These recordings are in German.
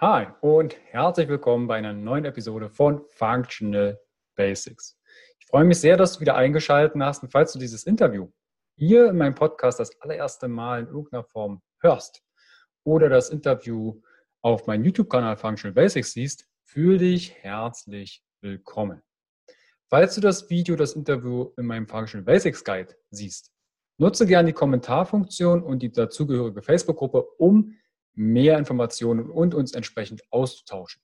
Hi und herzlich willkommen bei einer neuen Episode von Functional Basics. Ich freue mich sehr, dass du wieder eingeschaltet hast und falls du dieses Interview hier in meinem Podcast das allererste Mal in irgendeiner Form hörst oder das Interview auf meinem YouTube-Kanal Functional Basics siehst, fühle dich herzlich willkommen. Falls du das Video, das Interview in meinem Functional Basics Guide siehst, nutze gerne die Kommentarfunktion und die dazugehörige Facebook-Gruppe, um mehr Informationen und uns entsprechend auszutauschen.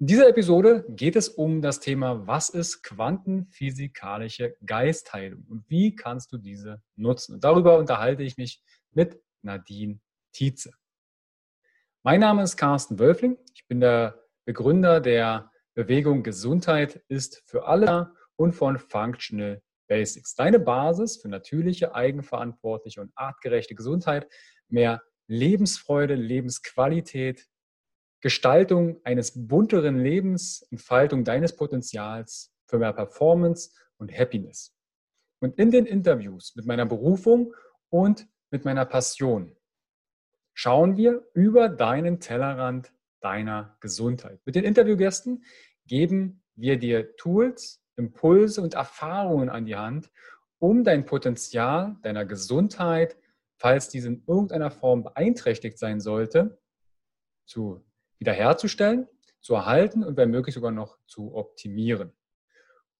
In dieser Episode geht es um das Thema, was ist quantenphysikalische Geistheilung und wie kannst du diese nutzen? Und darüber unterhalte ich mich mit Nadine Tietze. Mein Name ist Carsten Wölfling. Ich bin der Begründer der Bewegung Gesundheit ist für alle und von Functional Basics. Deine Basis für natürliche, eigenverantwortliche und artgerechte Gesundheit, mehr Lebensfreude, Lebensqualität, Gestaltung eines bunteren Lebens, Entfaltung deines Potenzials für mehr Performance und Happiness. Und in den Interviews mit meiner Berufung und mit meiner Passion schauen wir über deinen Tellerrand deiner Gesundheit. Mit den Interviewgästen geben wir dir Tools, Impulse und Erfahrungen an die Hand, um dein Potenzial deiner Gesundheit, falls diese in irgendeiner Form beeinträchtigt sein sollte, zu wiederherzustellen, zu erhalten und wenn möglich sogar noch zu optimieren.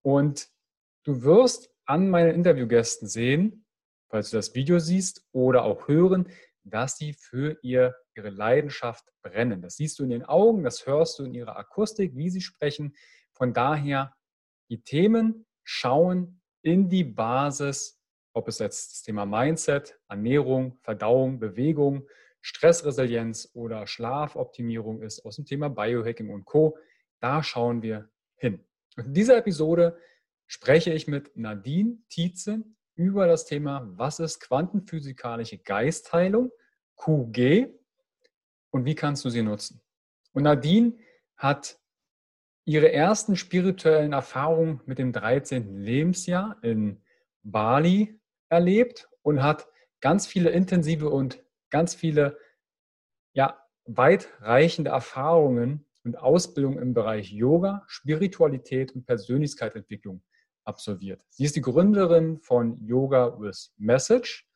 Und du wirst an meinen Interviewgästen sehen, falls du das Video siehst oder auch hören, dass sie für ihr, ihre Leidenschaft brennen. Das siehst du in den Augen, das hörst du in ihrer Akustik, wie sie sprechen. Von daher, die Themen schauen in die Basis ob es jetzt das Thema Mindset, Ernährung, Verdauung, Bewegung, Stressresilienz oder Schlafoptimierung ist, aus dem Thema Biohacking und Co. Da schauen wir hin. Und in dieser Episode spreche ich mit Nadine Tietze über das Thema, was ist quantenphysikalische Geistheilung, QG, und wie kannst du sie nutzen. Und Nadine hat ihre ersten spirituellen Erfahrungen mit dem 13. Lebensjahr in Bali erlebt und hat ganz viele intensive und ganz viele ja, weitreichende Erfahrungen und Ausbildung im Bereich Yoga, Spiritualität und Persönlichkeitsentwicklung absolviert. Sie ist die Gründerin von Yoga with Message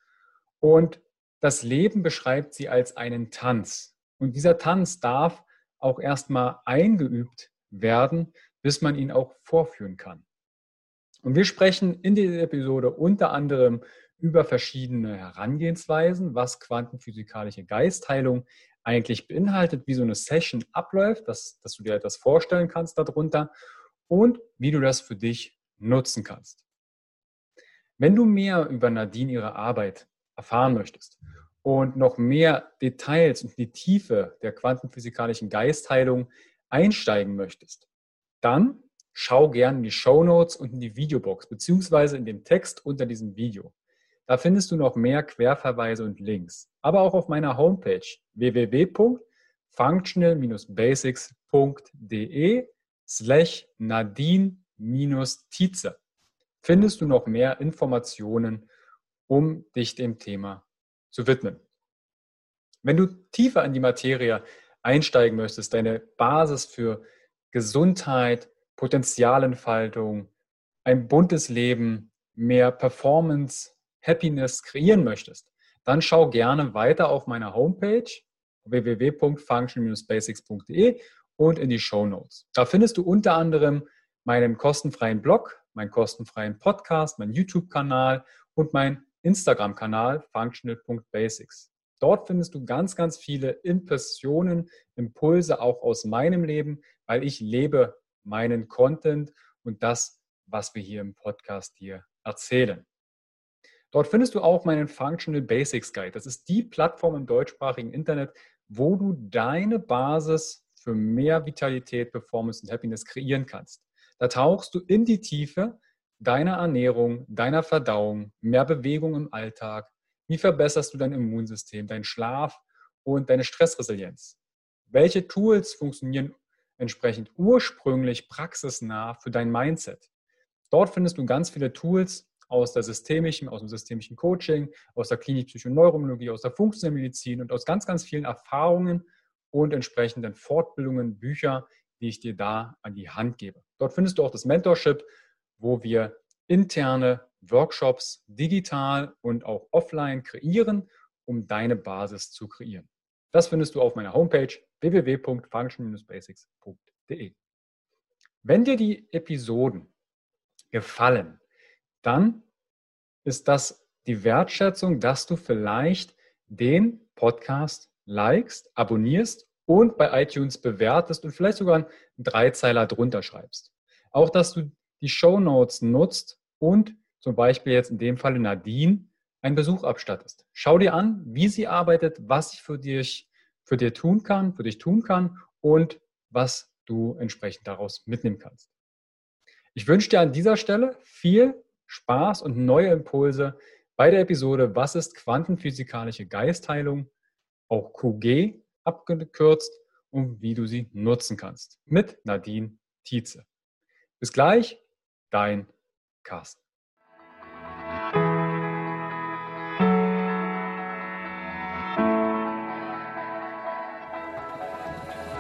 und das Leben beschreibt sie als einen Tanz. Und dieser Tanz darf auch erstmal eingeübt werden, bis man ihn auch vorführen kann. Und wir sprechen in dieser Episode unter anderem über verschiedene Herangehensweisen, was quantenphysikalische Geistheilung eigentlich beinhaltet, wie so eine Session abläuft, dass, dass du dir etwas vorstellen kannst darunter und wie du das für dich nutzen kannst. Wenn du mehr über Nadine ihre Arbeit erfahren möchtest und noch mehr Details und die Tiefe der quantenphysikalischen Geistheilung einsteigen möchtest, dann schau gerne in die Show Notes und in die Videobox, beziehungsweise in dem Text unter diesem Video. Da findest du noch mehr Querverweise und Links. Aber auch auf meiner Homepage www.functional-basics.de slash Nadine-Tietze findest du noch mehr Informationen, um dich dem Thema zu widmen. Wenn du tiefer in die Materie einsteigen möchtest, deine Basis für Gesundheit, Potenzialentfaltung, ein buntes Leben, mehr Performance, Happiness kreieren möchtest, dann schau gerne weiter auf meiner Homepage www.function-basics.de und in die Show Notes. Da findest du unter anderem meinen kostenfreien Blog, meinen kostenfreien Podcast, meinen YouTube-Kanal und meinen Instagram-Kanal functional.basics. Dort findest du ganz, ganz viele Impressionen, Impulse auch aus meinem Leben, weil ich lebe meinen Content und das, was wir hier im Podcast dir erzählen. Dort findest du auch meinen Functional Basics Guide. Das ist die Plattform im deutschsprachigen Internet, wo du deine Basis für mehr Vitalität, Performance und Happiness kreieren kannst. Da tauchst du in die Tiefe deiner Ernährung, deiner Verdauung, mehr Bewegung im Alltag. Wie verbesserst du dein Immunsystem, deinen Schlaf und deine Stressresilienz? Welche Tools funktionieren entsprechend ursprünglich praxisnah für dein Mindset. Dort findest du ganz viele Tools aus der systemischen, aus dem systemischen Coaching, aus der Klinik Psychoneuroimmunologie, aus der funktionellen Medizin und aus ganz, ganz vielen Erfahrungen und entsprechenden Fortbildungen, Bücher, die ich dir da an die Hand gebe. Dort findest du auch das Mentorship, wo wir interne Workshops digital und auch offline kreieren, um deine Basis zu kreieren. Das findest du auf meiner Homepage www.function-basics.de. Wenn dir die Episoden gefallen, dann ist das die Wertschätzung, dass du vielleicht den Podcast likest, abonnierst und bei iTunes bewertest und vielleicht sogar einen Dreizeiler drunter schreibst. Auch, dass du die Show Notes nutzt und zum Beispiel jetzt in dem Falle Nadine einen Besuch abstattest. Schau dir an, wie sie arbeitet, was ich für dich, für dir tun kann, für dich tun kann und was du entsprechend daraus mitnehmen kannst. Ich wünsche dir an dieser Stelle viel Spaß und neue Impulse bei der Episode Was ist quantenphysikalische Geistheilung, auch QG abgekürzt und wie du sie nutzen kannst. Mit Nadine Tietze. Bis gleich, dein Carsten.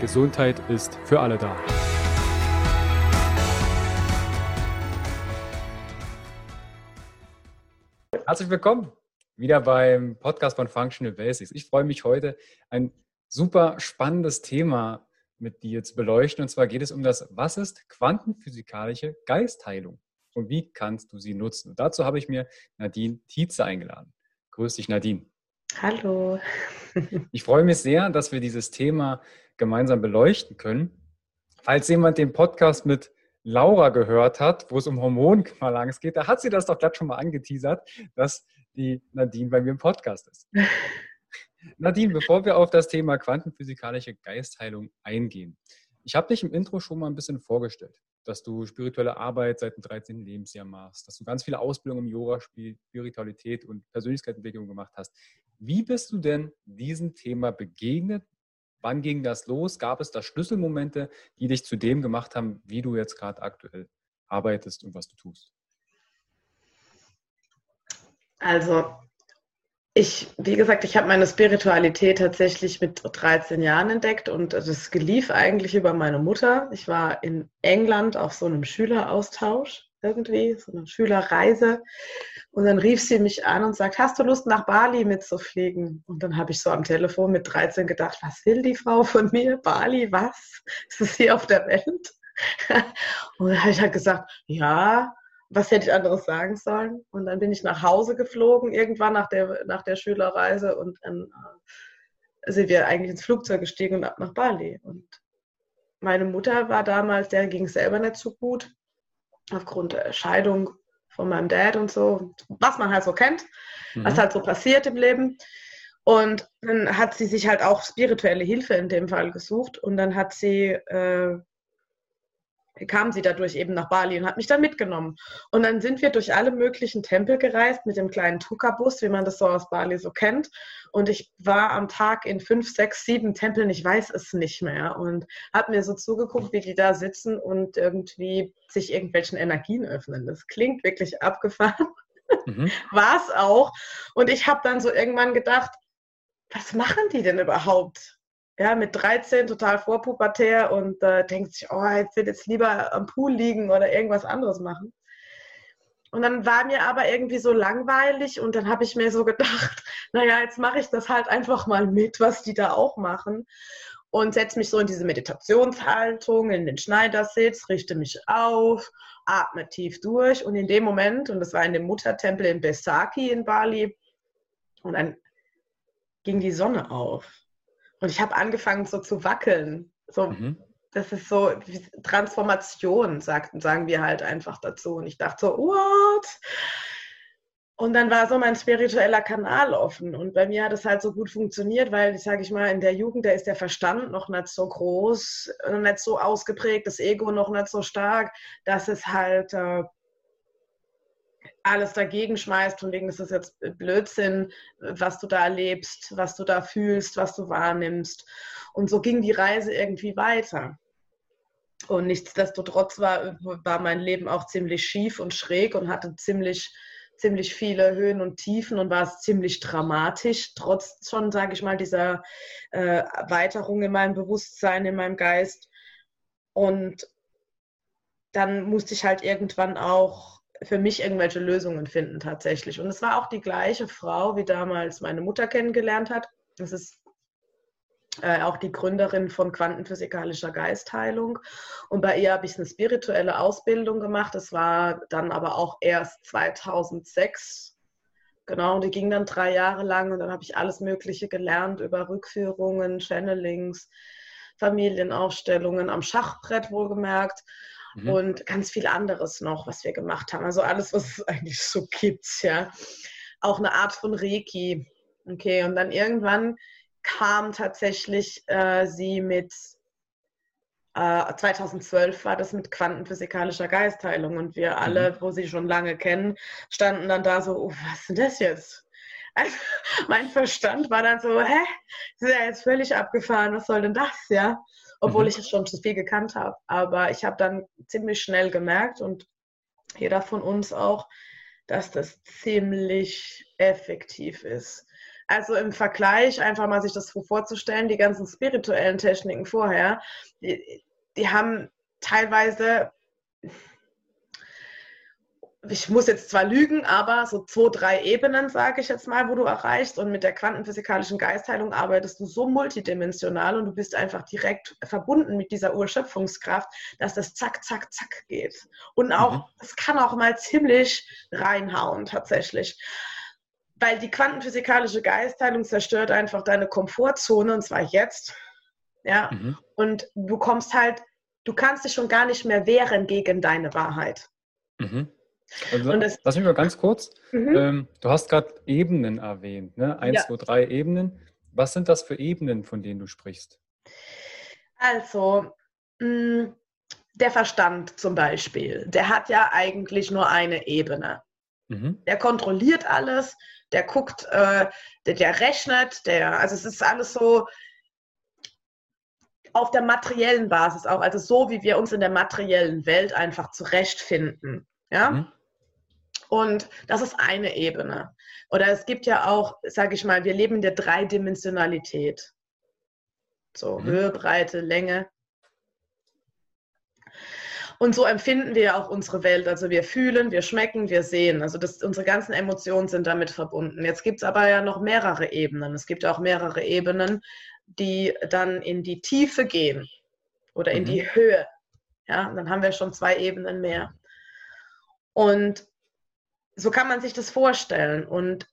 Gesundheit ist für alle da. Herzlich willkommen wieder beim Podcast von Functional Basics. Ich freue mich heute, ein super spannendes Thema mit dir zu beleuchten. Und zwar geht es um das, was ist quantenphysikalische Geistheilung und wie kannst du sie nutzen? Und dazu habe ich mir Nadine Tietze eingeladen. Grüß dich, Nadine. Hallo. Ich freue mich sehr, dass wir dieses Thema gemeinsam beleuchten können. Falls jemand den Podcast mit Laura gehört hat, wo es um Hormonbalance geht, da hat sie das doch glatt schon mal angeteasert, dass die Nadine bei mir im Podcast ist. Nadine, bevor wir auf das Thema quantenphysikalische Geistheilung eingehen, ich habe dich im Intro schon mal ein bisschen vorgestellt, dass du spirituelle Arbeit seit dem 13. Lebensjahr machst, dass du ganz viele Ausbildungen im Yoga, Spiritualität und Persönlichkeitsentwicklung gemacht hast. Wie bist du denn diesem Thema begegnet? Wann ging das los? Gab es da Schlüsselmomente, die dich zu dem gemacht haben, wie du jetzt gerade aktuell arbeitest und was du tust? Also, ich, wie gesagt, ich habe meine Spiritualität tatsächlich mit 13 Jahren entdeckt und das lief eigentlich über meine Mutter. Ich war in England auf so einem Schüleraustausch irgendwie, so eine Schülerreise. Und dann rief sie mich an und sagt, hast du Lust nach Bali mitzufliegen? Und dann habe ich so am Telefon mit 13 gedacht, was will die Frau von mir? Bali, was? Ist es hier auf der Welt? und dann habe ich halt gesagt, ja, was hätte ich anderes sagen sollen? Und dann bin ich nach Hause geflogen, irgendwann nach der, nach der Schülerreise und dann äh, sind wir eigentlich ins Flugzeug gestiegen und ab nach Bali. Und meine Mutter war damals, der ging selber nicht so gut aufgrund der Scheidung von meinem Dad und so, was man halt so kennt, mhm. was halt so passiert im Leben. Und dann hat sie sich halt auch spirituelle Hilfe in dem Fall gesucht und dann hat sie äh, kam sie dadurch eben nach Bali und hat mich dann mitgenommen. Und dann sind wir durch alle möglichen Tempel gereist mit dem kleinen Tuka-Bus, wie man das so aus Bali so kennt. Und ich war am Tag in fünf, sechs, sieben Tempeln, ich weiß es nicht mehr. Und habe mir so zugeguckt, wie die da sitzen und irgendwie sich irgendwelchen Energien öffnen. Das klingt wirklich abgefahren. Mhm. War es auch. Und ich habe dann so irgendwann gedacht, was machen die denn überhaupt? Ja, mit 13 total vorpubertär und äh, denkt sich, oh, jetzt wird jetzt lieber am Pool liegen oder irgendwas anderes machen. Und dann war mir aber irgendwie so langweilig und dann habe ich mir so gedacht, naja, jetzt mache ich das halt einfach mal mit, was die da auch machen. Und setze mich so in diese Meditationshaltung, in den Schneidersitz, richte mich auf, atme tief durch. Und in dem Moment, und das war in dem Muttertempel in Besaki in Bali, und dann ging die Sonne auf. Und ich habe angefangen so zu wackeln. So, mhm. Das ist so Transformation, sagt, sagen wir halt einfach dazu. Und ich dachte so, what? Und dann war so mein spiritueller Kanal offen. Und bei mir hat es halt so gut funktioniert, weil, ich sage ich mal, in der Jugend, da ist der Verstand noch nicht so groß, noch nicht so ausgeprägt, das Ego noch nicht so stark, dass es halt äh, alles dagegen schmeißt, von wegen, das ist jetzt Blödsinn, was du da erlebst, was du da fühlst, was du wahrnimmst. Und so ging die Reise irgendwie weiter. Und nichtsdestotrotz war, war mein Leben auch ziemlich schief und schräg und hatte ziemlich ziemlich viele Höhen und Tiefen und war es ziemlich dramatisch, trotz schon, sage ich mal, dieser äh, Erweiterung in meinem Bewusstsein, in meinem Geist. Und dann musste ich halt irgendwann auch für mich irgendwelche Lösungen finden tatsächlich. Und es war auch die gleiche Frau, wie damals meine Mutter kennengelernt hat. Das ist äh, auch die Gründerin von quantenphysikalischer Geistheilung. Und bei ihr habe ich eine spirituelle Ausbildung gemacht. Das war dann aber auch erst 2006. Genau, die ging dann drei Jahre lang und dann habe ich alles Mögliche gelernt über Rückführungen, Channelings, Familienaufstellungen am Schachbrett wohlgemerkt mhm. und ganz viel anderes noch, was wir gemacht haben. Also alles, was es eigentlich so gibt, ja. Auch eine Art von Reiki. Okay, und dann irgendwann kam tatsächlich äh, sie mit, äh, 2012 war das mit quantenphysikalischer Geistheilung und wir alle, mhm. wo sie schon lange kennen, standen dann da so, oh, was ist denn das jetzt? Also, mein Verstand war dann so, hä, das ist ja jetzt völlig abgefahren, was soll denn das, ja? Obwohl mhm. ich es schon zu viel gekannt habe. Aber ich habe dann ziemlich schnell gemerkt und jeder von uns auch, dass das ziemlich effektiv ist. Also im Vergleich, einfach mal sich das vorzustellen, die ganzen spirituellen Techniken vorher, die, die haben teilweise, ich muss jetzt zwar lügen, aber so zwei, drei Ebenen, sage ich jetzt mal, wo du erreichst. Und mit der quantenphysikalischen Geistheilung arbeitest du so multidimensional und du bist einfach direkt verbunden mit dieser Urschöpfungskraft, dass das zack, zack, zack geht. Und auch, es mhm. kann auch mal ziemlich reinhauen, tatsächlich weil die quantenphysikalische Geistheilung zerstört einfach deine Komfortzone und zwar jetzt. Ja, mhm. und du kommst halt, du kannst dich schon gar nicht mehr wehren gegen deine Wahrheit. Mhm. Also, das, lass mich mal ganz kurz. Mhm. Ähm, du hast gerade Ebenen erwähnt, ne? Eins, ja. zwei, drei Ebenen. Was sind das für Ebenen, von denen du sprichst? Also, mh, mm, der Verstand zum Beispiel, der hat ja eigentlich nur eine Ebene. Mhm. Der kontrolliert alles, der guckt, äh, der, der rechnet, der, also es ist alles so auf der materiellen Basis auch, also so wie wir uns in der materiellen Welt einfach zurechtfinden. Ja. Mhm. Und das ist eine Ebene. Oder es gibt ja auch, sage ich mal, wir leben in der Dreidimensionalität. So mhm. Höhe, Breite, Länge. Und so empfinden wir auch unsere Welt. Also wir fühlen, wir schmecken, wir sehen. Also das, unsere ganzen Emotionen sind damit verbunden. Jetzt gibt es aber ja noch mehrere Ebenen. Es gibt auch mehrere Ebenen, die dann in die Tiefe gehen oder in mhm. die Höhe. Ja, dann haben wir schon zwei Ebenen mehr. Und so kann man sich das vorstellen. Und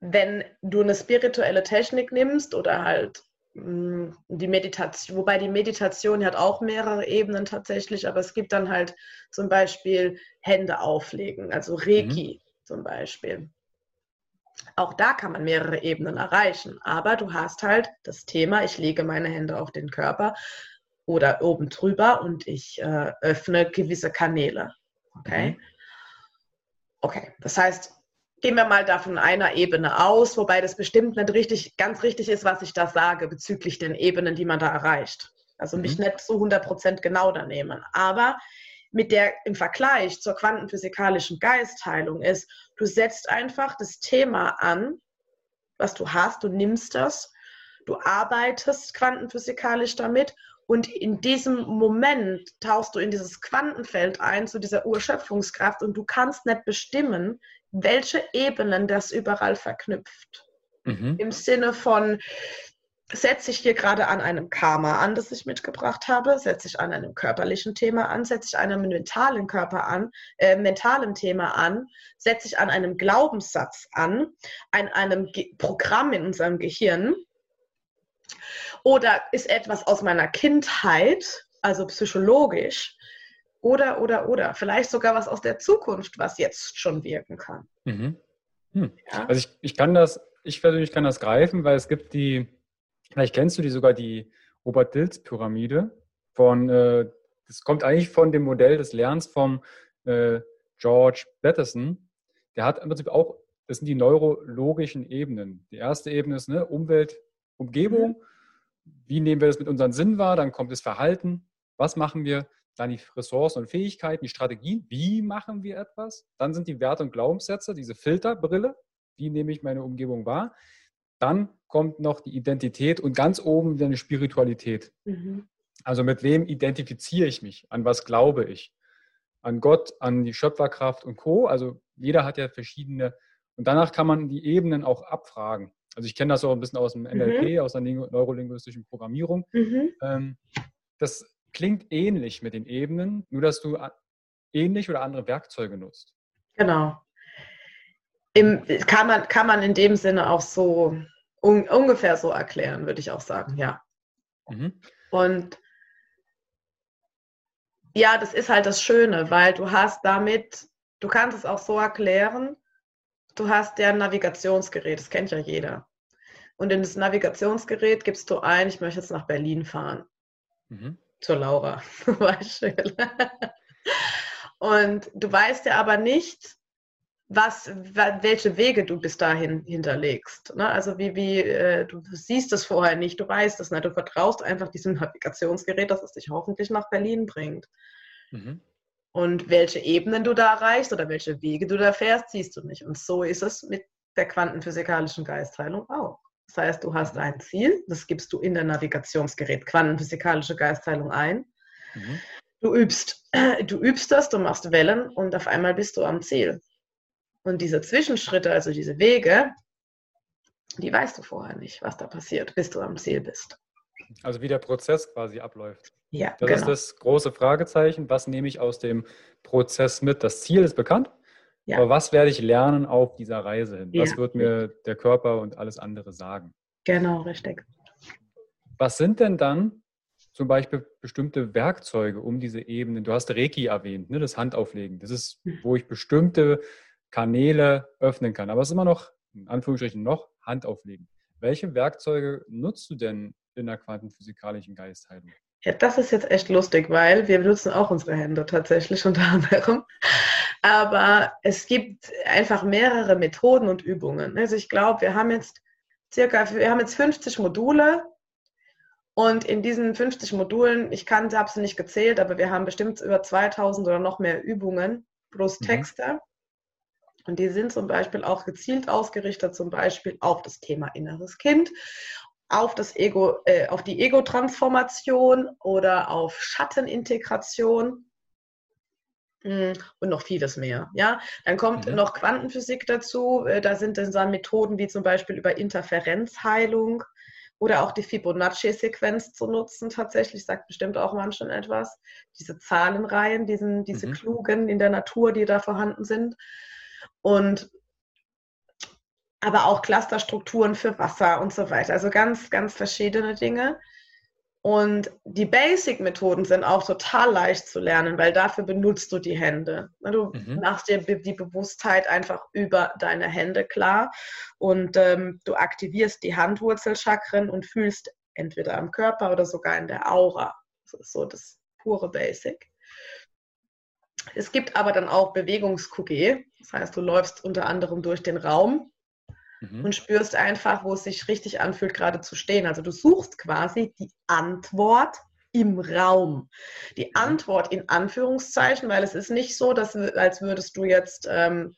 wenn du eine spirituelle Technik nimmst oder halt Mm, die Meditation, wobei die Meditation hat auch mehrere Ebenen tatsächlich, aber es gibt dann halt zum Beispiel Hände auflegen, also Reiki mhm. zum Beispiel. Auch da kann man mehrere Ebenen erreichen, aber du hast halt das Thema, ich lege meine Hände auf den Körper oder oben drüber und ich äh, öffne gewisse Kanäle. Okay? Mhm. Okay, das heißt, gehen wir mal da von einer Ebene aus, wobei das bestimmt nicht richtig, ganz richtig ist, was ich da sage bezüglich den Ebenen, die man da erreicht. Also mich mhm. nicht so 100% genau da nehmen. Aber mit der im Vergleich zur quantenphysikalischen Geistheilung ist, du setzt einfach das Thema an, was du hast, du nimmst das, du arbeitest quantenphysikalisch damit und in diesem Moment tauchst du in dieses Quantenfeld ein, zu dieser Urschöpfungskraft und du kannst nicht bestimmen, welche Ebenen das überall verknüpft. Mhm. Im Sinne von, setze ich hier gerade an einem Karma an, das ich mitgebracht habe, setze ich an einem körperlichen Thema an, setze ich an einem mentalen Körper an, äh, mentalen Thema an, setze ich an einem Glaubenssatz an, an einem Ge Programm in unserem Gehirn oder ist etwas aus meiner Kindheit, also psychologisch, oder, oder, oder. Vielleicht sogar was aus der Zukunft, was jetzt schon wirken kann. Mhm. Hm. Ja. Also ich, ich kann das, ich persönlich kann das greifen, weil es gibt die, vielleicht kennst du die sogar, die Robert-Dills-Pyramide von, äh, das kommt eigentlich von dem Modell des Lernens vom äh, George Batterson. Der hat im Prinzip auch, das sind die neurologischen Ebenen. Die erste Ebene ist ne, Umwelt, Umgebung. Wie nehmen wir das mit unseren Sinnen wahr? Dann kommt das Verhalten. Was machen wir? Dann die Ressourcen und Fähigkeiten, die Strategien. Wie machen wir etwas? Dann sind die Werte und Glaubenssätze, diese Filterbrille. Wie nehme ich meine Umgebung wahr? Dann kommt noch die Identität und ganz oben wieder eine Spiritualität. Mhm. Also mit wem identifiziere ich mich? An was glaube ich? An Gott, an die Schöpferkraft und Co. Also jeder hat ja verschiedene. Und danach kann man die Ebenen auch abfragen. Also ich kenne das auch ein bisschen aus dem NLP, mhm. aus der neurolinguistischen Programmierung. Mhm. Ähm, das klingt ähnlich mit den Ebenen, nur dass du ähnlich oder andere Werkzeuge nutzt. Genau. Im, kann, man, kann man in dem Sinne auch so un, ungefähr so erklären, würde ich auch sagen, ja. Mhm. Und ja, das ist halt das Schöne, weil du hast damit, du kannst es auch so erklären, du hast ja ein Navigationsgerät, das kennt ja jeder. Und in das Navigationsgerät gibst du ein, ich möchte jetzt nach Berlin fahren. Mhm. Zur Laura zum Beispiel. Und du weißt ja aber nicht, was, welche Wege du bis dahin hinterlegst. Ne? Also wie, wie äh, du siehst es vorher nicht, du weißt es nicht, du vertraust einfach diesem Navigationsgerät, dass es dich hoffentlich nach Berlin bringt. Mhm. Und welche Ebenen du da erreichst oder welche Wege du da fährst, siehst du nicht. Und so ist es mit der quantenphysikalischen Geistheilung auch. Das heißt, du hast ein Ziel, das gibst du in der Navigationsgerät quantenphysikalische Geistheilung ein. Mhm. Du übst, du übst das, du machst Wellen und auf einmal bist du am Ziel. Und diese Zwischenschritte, also diese Wege, die weißt du vorher nicht, was da passiert, bis du am Ziel bist. Also wie der Prozess quasi abläuft. Ja, das genau. ist das große Fragezeichen. Was nehme ich aus dem Prozess mit? Das Ziel ist bekannt, ja. aber was werde ich lernen auf dieser Reise hin? Was ja. wird mir der Körper und alles andere sagen? Genau, richtig. Was sind denn dann zum Beispiel bestimmte Werkzeuge, um diese Ebenen? Du hast Reiki erwähnt, ne, das Handauflegen. Das ist, hm. wo ich bestimmte Kanäle öffnen kann. Aber es ist immer noch, in Anführungsstrichen noch, Hand auflegen. Welche Werkzeuge nutzt du denn in der quantenphysikalischen Geistheilung? Ja, das ist jetzt echt lustig, weil wir benutzen auch unsere Hände tatsächlich unter anderem. Aber es gibt einfach mehrere Methoden und Übungen. Also ich glaube, wir haben jetzt circa, wir haben jetzt 50 Module und in diesen 50 Modulen, ich kann, habe sie nicht gezählt, aber wir haben bestimmt über 2000 oder noch mehr Übungen plus mhm. Texte. Mhm. Und die sind zum Beispiel auch gezielt ausgerichtet, zum Beispiel auf das Thema inneres Kind, auf das Ego, äh, auf die Ego-Transformation oder auf Schattenintegration hm, und noch vieles mehr. Ja, dann kommt mhm. noch Quantenphysik dazu. Äh, da sind dann Methoden wie zum Beispiel über Interferenzheilung oder auch die Fibonacci-Sequenz zu nutzen. Tatsächlich sagt bestimmt auch manchen etwas. Diese Zahlenreihen, diesen, diese mhm. klugen in der Natur, die da vorhanden sind und aber auch Clusterstrukturen für Wasser und so weiter. Also ganz, ganz verschiedene Dinge. Und die Basic-Methoden sind auch total leicht zu lernen, weil dafür benutzt du die Hände. Du mhm. machst dir die Bewusstheit einfach über deine Hände klar und ähm, du aktivierst die Handwurzelchakren und fühlst entweder am Körper oder sogar in der Aura. Das ist so das pure Basic. Es gibt aber dann auch Bewegungs-QG. Das heißt, du läufst unter anderem durch den Raum mhm. und spürst einfach, wo es sich richtig anfühlt, gerade zu stehen. Also du suchst quasi die Antwort im Raum. Die mhm. Antwort in Anführungszeichen, weil es ist nicht so, dass, als würdest du jetzt ähm,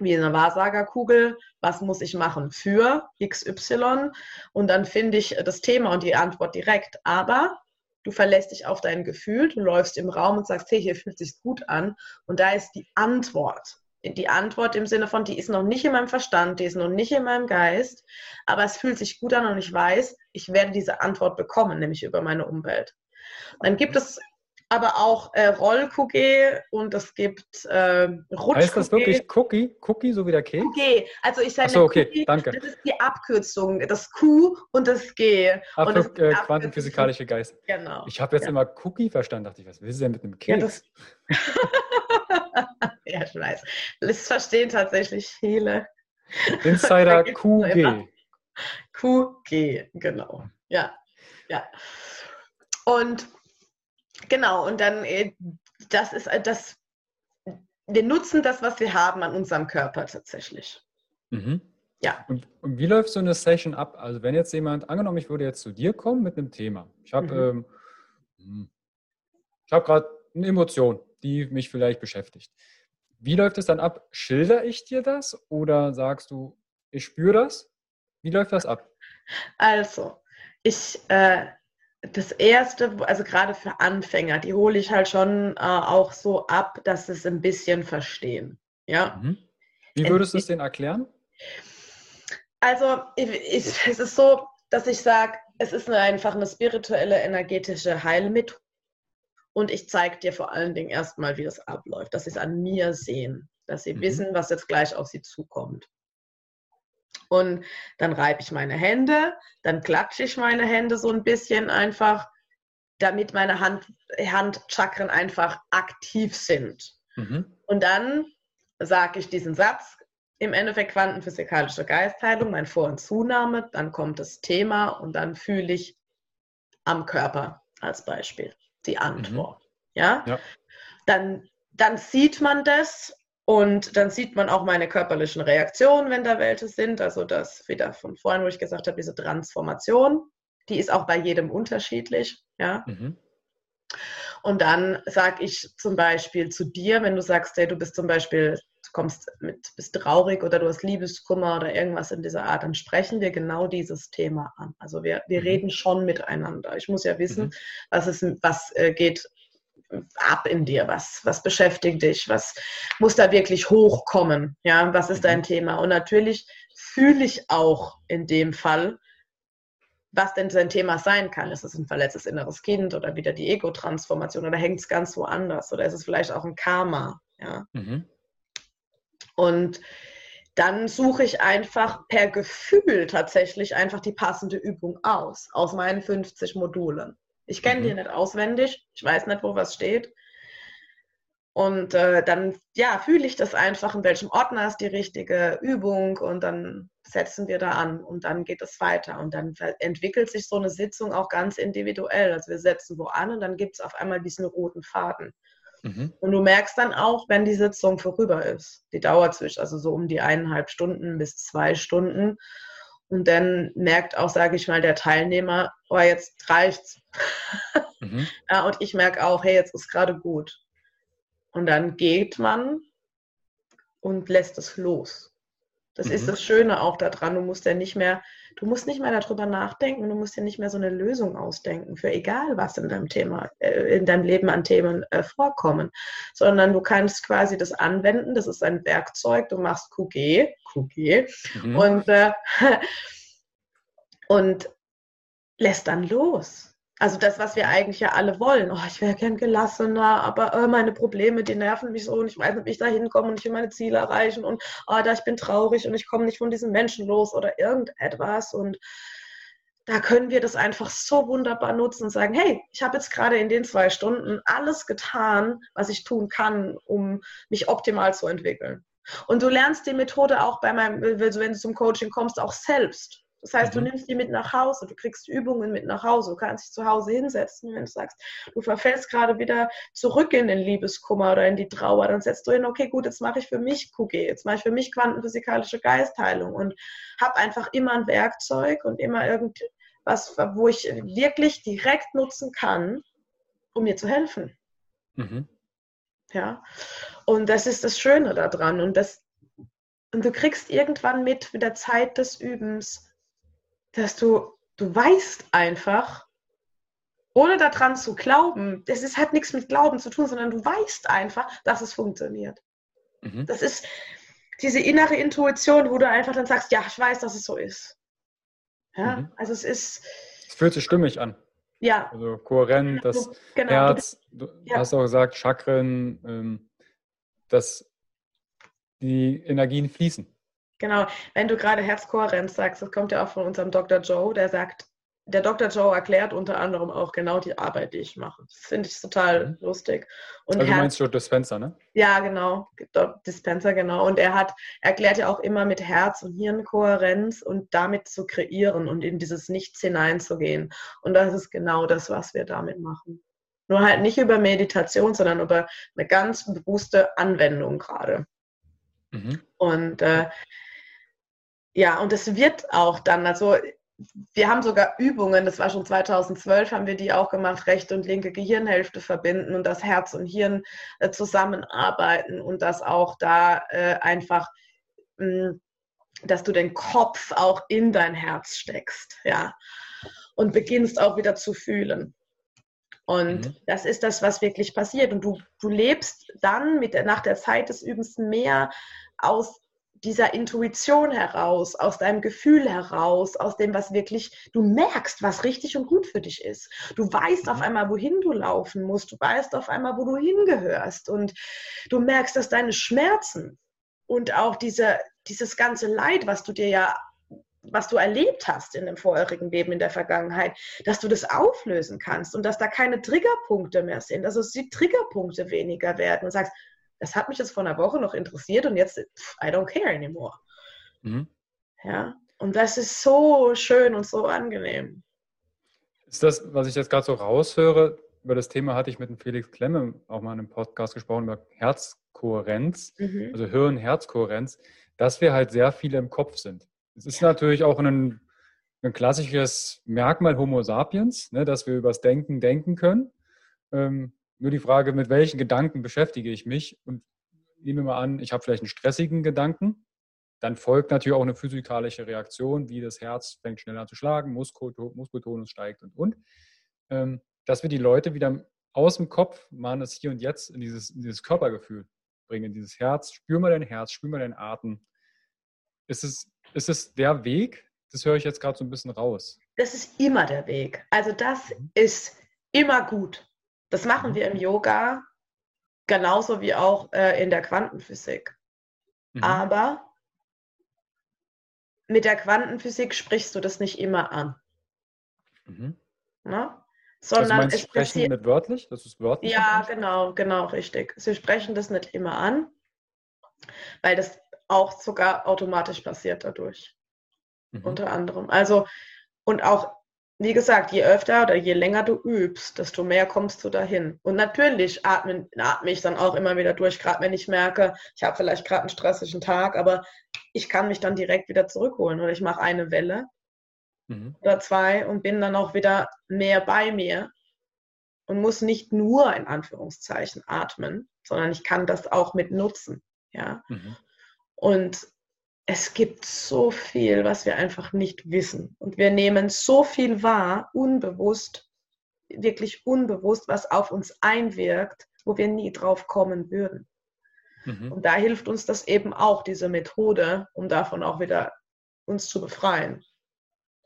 wie in einer Wahrsagerkugel, was muss ich machen für XY und dann finde ich das Thema und die Antwort direkt. Aber du verlässt dich auf dein Gefühl, du läufst im Raum und sagst, hey, hier fühlt sich gut an. Und da ist die Antwort. Die Antwort im Sinne von, die ist noch nicht in meinem Verstand, die ist noch nicht in meinem Geist, aber es fühlt sich gut an und ich weiß, ich werde diese Antwort bekommen, nämlich über meine Umwelt. Dann gibt es aber auch äh, Roll-QG und es gibt äh, Rutsch. Heißt das wirklich Cookie? Cookie, so wie der Keks? Cookie. Also ich sage so, okay, Cookie, danke. das ist die Abkürzung, das Q und das G. Ach, und das äh, quantenphysikalische Geist. Genau. Ich habe jetzt ja. immer Cookie verstanden, dachte ich, was will sie denn mit einem Keks? Ja, ja, ich weiß. Das verstehen tatsächlich viele. Insider QG. QG, genau. Ja, ja. Und genau, und dann, äh, das ist äh, das, wir nutzen das, was wir haben an unserem Körper tatsächlich. Mhm. Ja. Und, und, wie läuft so eine Session ab? Also wenn jetzt jemand, angenommen, ich würde jetzt zu dir kommen mit einem Thema. Ich habe mhm. ähm, hm, ich habe gerade eine Emotion, die mich vielleicht beschäftigt. Wie läuft es dann ab? Schilder ich dir das oder sagst du, ich spüre das? Wie läuft das ab? Also, ich, äh, das erste, also gerade für Anfänger, die hole ich halt schon äh, auch so ab, dass sie es ein bisschen verstehen. Ja. Mhm. Wie würdest du es denen erklären? Also, ich, ich, es ist so, dass ich sage, es ist eine, einfach eine spirituelle, energetische Heilmethode. Und ich zeige dir vor allen Dingen erstmal, wie das abläuft, dass sie es an mir sehen, dass sie mhm. wissen, was jetzt gleich auf sie zukommt. Und dann reibe ich meine Hände, dann klatsche ich meine Hände so ein bisschen einfach, damit meine Hand, Handchakren einfach aktiv sind. Mhm. Und dann sage ich diesen Satz, im Endeffekt quantenphysikalische Geistheilung, mein Vor- und Zunahme, dann kommt das Thema und dann fühle ich am Körper als Beispiel die. Antwort. Mhm. Ja? ja? Dann, dann sieht man das und dann sieht man auch meine körperlichen Reaktionen, wenn da welche sind. Also das wieder von vorhin, wo ich gesagt habe, diese Transformation, die ist auch bei jedem unterschiedlich. Ja? Mhm. Und dann sage ich zum Beispiel zu dir, wenn du sagst, hey, du bist zum Beispiel, du kommst mit, bist traurig oder du hast Liebeskummer oder irgendwas in dieser Art, dann sprechen wir genau dieses Thema an. Also wir, wir mhm. reden schon miteinander. Ich muss ja wissen, mhm. was, ist, was äh, geht ab in dir? Was, was beschäftigt dich? Was muss da wirklich hochkommen? Ja, was ist dein mhm. Thema? Und natürlich fühle ich auch in dem Fall, was denn sein Thema sein kann. Ist es ein verletztes inneres Kind oder wieder die Ego-Transformation oder hängt es ganz woanders oder ist es vielleicht auch ein Karma? Ja. Mhm. Und dann suche ich einfach per Gefühl tatsächlich einfach die passende Übung aus, aus meinen 50 Modulen. Ich kenne mhm. die nicht auswendig, ich weiß nicht, wo was steht. Und äh, dann ja, fühle ich das einfach, in welchem Ordner ist die richtige Übung und dann setzen wir da an und dann geht es weiter. Und dann entwickelt sich so eine Sitzung auch ganz individuell. Also wir setzen wo an und dann gibt es auf einmal diesen roten Faden. Mhm. Und du merkst dann auch, wenn die Sitzung vorüber ist. Die dauert zwischen, also so um die eineinhalb Stunden bis zwei Stunden. Und dann merkt auch, sage ich mal, der Teilnehmer, oh, jetzt reicht's. Mhm. ja, und ich merke auch, hey, jetzt ist gerade gut. Und dann geht man und lässt es los. Das mhm. ist das Schöne auch daran. Du musst ja nicht mehr, du musst nicht mehr darüber nachdenken, du musst ja nicht mehr so eine Lösung ausdenken für egal was in deinem Thema, äh, in deinem Leben an Themen äh, vorkommen, sondern du kannst quasi das anwenden. Das ist ein Werkzeug. Du machst QG, QG mhm. und äh, und lässt dann los. Also das, was wir eigentlich ja alle wollen. Oh, ich wäre gern gelassener, aber oh, meine Probleme, die nerven mich so und ich weiß nicht, wie ich da hinkomme und ich will meine Ziele erreichen und oh, da ich bin traurig und ich komme nicht von diesen Menschen los oder irgendetwas. Und da können wir das einfach so wunderbar nutzen und sagen, hey, ich habe jetzt gerade in den zwei Stunden alles getan, was ich tun kann, um mich optimal zu entwickeln. Und du lernst die Methode auch bei meinem, wenn du zum Coaching kommst, auch selbst. Das heißt, mhm. du nimmst die mit nach Hause, du kriegst Übungen mit nach Hause, du kannst dich zu Hause hinsetzen, wenn du sagst, du verfällst gerade wieder zurück in den Liebeskummer oder in die Trauer, dann setzt du hin, okay, gut, jetzt mache ich für mich QG, jetzt mache ich für mich quantenphysikalische Geistheilung und habe einfach immer ein Werkzeug und immer irgendwas, wo ich wirklich direkt nutzen kann, um mir zu helfen. Mhm. Ja, und das ist das Schöne daran und das und du kriegst irgendwann mit mit der Zeit des Übens, dass du, du weißt einfach, ohne daran zu glauben, das ist, hat nichts mit Glauben zu tun, sondern du weißt einfach, dass es funktioniert. Mhm. Das ist diese innere Intuition, wo du einfach dann sagst, ja, ich weiß, dass es so ist. Ja, mhm. also es ist. Es fühlt sich stimmig an. Ja. Also kohärent, das genau, Herz, du ja. hast auch gesagt, Chakren, ähm, dass die Energien fließen. Genau, wenn du gerade Herzkohärenz sagst, das kommt ja auch von unserem Dr. Joe, der sagt, der Dr. Joe erklärt unter anderem auch genau die Arbeit, die ich mache. Das finde ich total mhm. lustig. Und also du meinst Joe Dispenser, ne? Ja, genau. Dispenser, genau. Und er hat erklärt ja auch immer mit Herz- und Hirnkohärenz und damit zu kreieren und in dieses Nichts hineinzugehen. Und das ist genau das, was wir damit machen. Nur halt nicht über Meditation, sondern über eine ganz bewusste Anwendung gerade. Mhm. Und äh, ja, und es wird auch dann, also wir haben sogar Übungen, das war schon 2012, haben wir die auch gemacht, rechte und linke Gehirnhälfte verbinden und das Herz und Hirn äh, zusammenarbeiten und das auch da äh, einfach, mh, mm, dass du den Kopf auch in dein Herz steckst, ja, und beginnst auch wieder zu fühlen. Und mhm. das ist das, was wirklich passiert. Und du, du lebst dann mit der, nach der Zeit des Übens mehr aus dieser Intuition heraus, aus deinem Gefühl heraus, aus dem, was wirklich, du merkst, was richtig und gut für dich ist. Du weißt auf mhm. einmal, wohin du laufen musst. Du weißt auf einmal, wo du hingehörst. Und du merkst, dass deine Schmerzen und auch diese, dieses ganze Leid, was du dir ja was du erlebt hast in dem vorherigen Leben, in der Vergangenheit, dass du das auflösen kannst und dass da keine Triggerpunkte mehr sind, also dass die Triggerpunkte weniger werden und sagst, das hat mich jetzt vor einer Woche noch interessiert und jetzt, I don't care anymore. Mhm. Ja, und das ist so schön und so angenehm. Ist das, was ich jetzt gerade so raushöre, über das Thema hatte ich mit dem Felix Klemme auch mal in einem Podcast gesprochen, über Herzkohärenz, mhm. also Hirn-Herzkohärenz, dass wir halt sehr viele im Kopf sind. Es ist ja. natürlich auch ein, ein klassisches Merkmal Homo sapiens, ne, dass wir übers Denken denken können. Ähm, nur die Frage, mit welchen Gedanken beschäftige ich mich? Und nehmen wir mal an, ich habe vielleicht einen stressigen Gedanken. Dann folgt natürlich auch eine physikalische Reaktion, wie das Herz fängt schneller an zu schlagen, Muskeltonus steigt und und. Ähm, dass wir die Leute wieder aus dem Kopf mal das Hier und Jetzt in dieses, in dieses Körpergefühl bringen, dieses Herz. Spür mal dein Herz, spür mal deinen Atem. Ist es, ist es der Weg? Das höre ich jetzt gerade so ein bisschen raus. Das ist immer der Weg. Also das mhm. ist immer gut. Das machen wir im mhm. Yoga genauso wie auch äh, in der Quantenphysik. Mhm. Aber mit der Quantenphysik sprichst du das nicht immer an. Mhm. Na? Sondern also es sprechen nicht wörtlich? Das ist wörtlich? Ja, genau, genau, richtig. Sie sprechen das nicht immer an, weil das auch sogar automatisch passiert dadurch. Mhm. Unter anderem. Also, und auch wie gesagt, je öfter oder je länger du übst, desto mehr kommst du dahin. Und natürlich atme, atme ich dann auch immer wieder durch, gerade wenn ich merke, ich habe vielleicht gerade einen stressigen Tag, aber ich kann mich dann direkt wieder zurückholen oder ich mache eine Welle mhm. oder zwei und bin dann auch wieder mehr bei mir und muss nicht nur in Anführungszeichen atmen, sondern ich kann das auch mit nutzen. Ja. Mhm. Und es gibt so viel, was wir einfach nicht wissen. Und wir nehmen so viel wahr, unbewusst, wirklich unbewusst, was auf uns einwirkt, wo wir nie drauf kommen würden. Mhm. Und da hilft uns das eben auch, diese Methode, um davon auch wieder uns zu befreien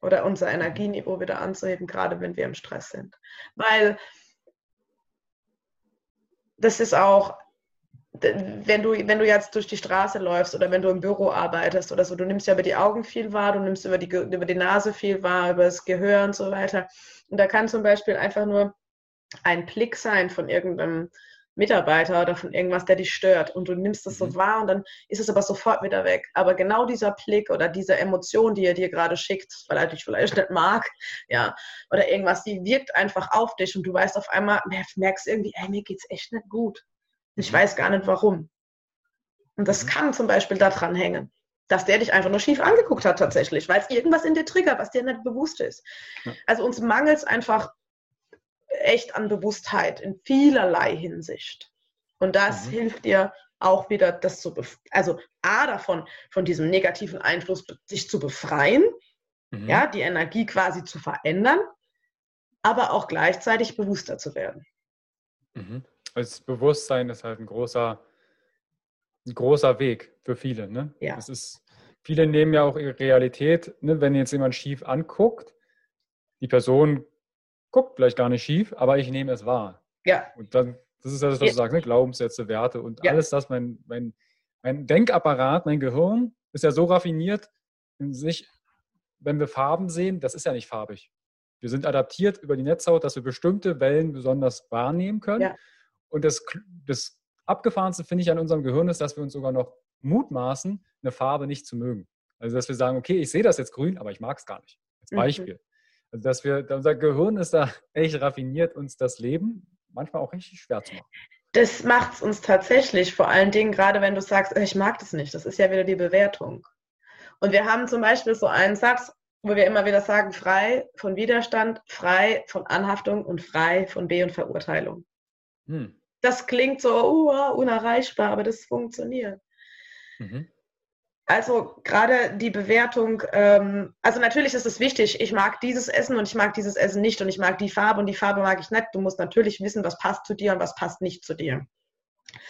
oder unser mhm. Energieniveau wieder anzuheben, gerade wenn wir im Stress sind. Weil das ist auch wenn du, wenn du jetzt durch die Straße läufst oder wenn du im Büro arbeitest oder so, du nimmst ja über die Augen viel wahr, du nimmst über die, über die Nase viel wahr, über das Gehör und so weiter. Und da kann zum Beispiel einfach nur ein Blick sein von irgendeinem Mitarbeiter oder von irgendwas, der dich stört und du nimmst das so mhm. wahr und dann ist es aber sofort wieder weg. Aber genau dieser Blick oder diese Emotion, die er dir gerade schickt, weil er dich vielleicht nicht mag, ja, oder irgendwas, die wirkt einfach auf dich und du weißt auf einmal, merkst irgendwie, ey, mir geht's echt nicht gut. Ich mhm. weiß gar nicht warum. Und das mhm. kann zum Beispiel daran hängen, dass der dich einfach nur schief angeguckt hat tatsächlich, weil es irgendwas in dir triggert, was dir nicht bewusst ist. Ja. Also uns mangelt es einfach echt an Bewusstheit in vielerlei Hinsicht. Und das mhm. hilft dir auch wieder, das zu also A davon, von diesem negativen Einfluss sich zu befreien, mhm. ja, die Energie quasi zu verändern, aber auch gleichzeitig bewusster zu werden. Mhm das Bewusstsein ist halt ein großer, ein großer Weg für viele. Ne? Ja. Das ist, viele nehmen ja auch ihre Realität, ne? wenn jetzt jemand schief anguckt, die Person guckt vielleicht gar nicht schief, aber ich nehme es wahr. Ja. Und dann, das ist ja das, was ja. du sagst, ne? Glaubenssätze, Werte und ja. alles das, mein, mein, mein Denkapparat, mein Gehirn ist ja so raffiniert in sich, wenn wir Farben sehen, das ist ja nicht farbig. Wir sind adaptiert über die Netzhaut, dass wir bestimmte Wellen besonders wahrnehmen können. Ja. Und das, das Abgefahrenste finde ich an unserem Gehirn ist, dass wir uns sogar noch mutmaßen, eine Farbe nicht zu mögen. Also dass wir sagen, okay, ich sehe das jetzt grün, aber ich mag es gar nicht. Als mhm. Beispiel. Mhm. Also dass wir, unser Gehirn ist da echt raffiniert, uns das Leben manchmal auch richtig schwer zu machen. Das macht es uns tatsächlich, vor allen Dingen gerade wenn du sagst, ich mag das nicht, das ist ja wieder die Bewertung. Und wir haben zum Beispiel so einen Satz, wo wir immer wieder sagen, frei von Widerstand, frei von Anhaftung und frei von Be- und Verurteilung. Hm. Das klingt so uh, unerreichbar, aber das funktioniert. Mhm. Also gerade die Bewertung, ähm, also natürlich ist es wichtig, ich mag dieses Essen und ich mag dieses Essen nicht und ich mag die Farbe und die Farbe mag ich nicht. Du musst natürlich wissen, was passt zu dir und was passt nicht zu dir.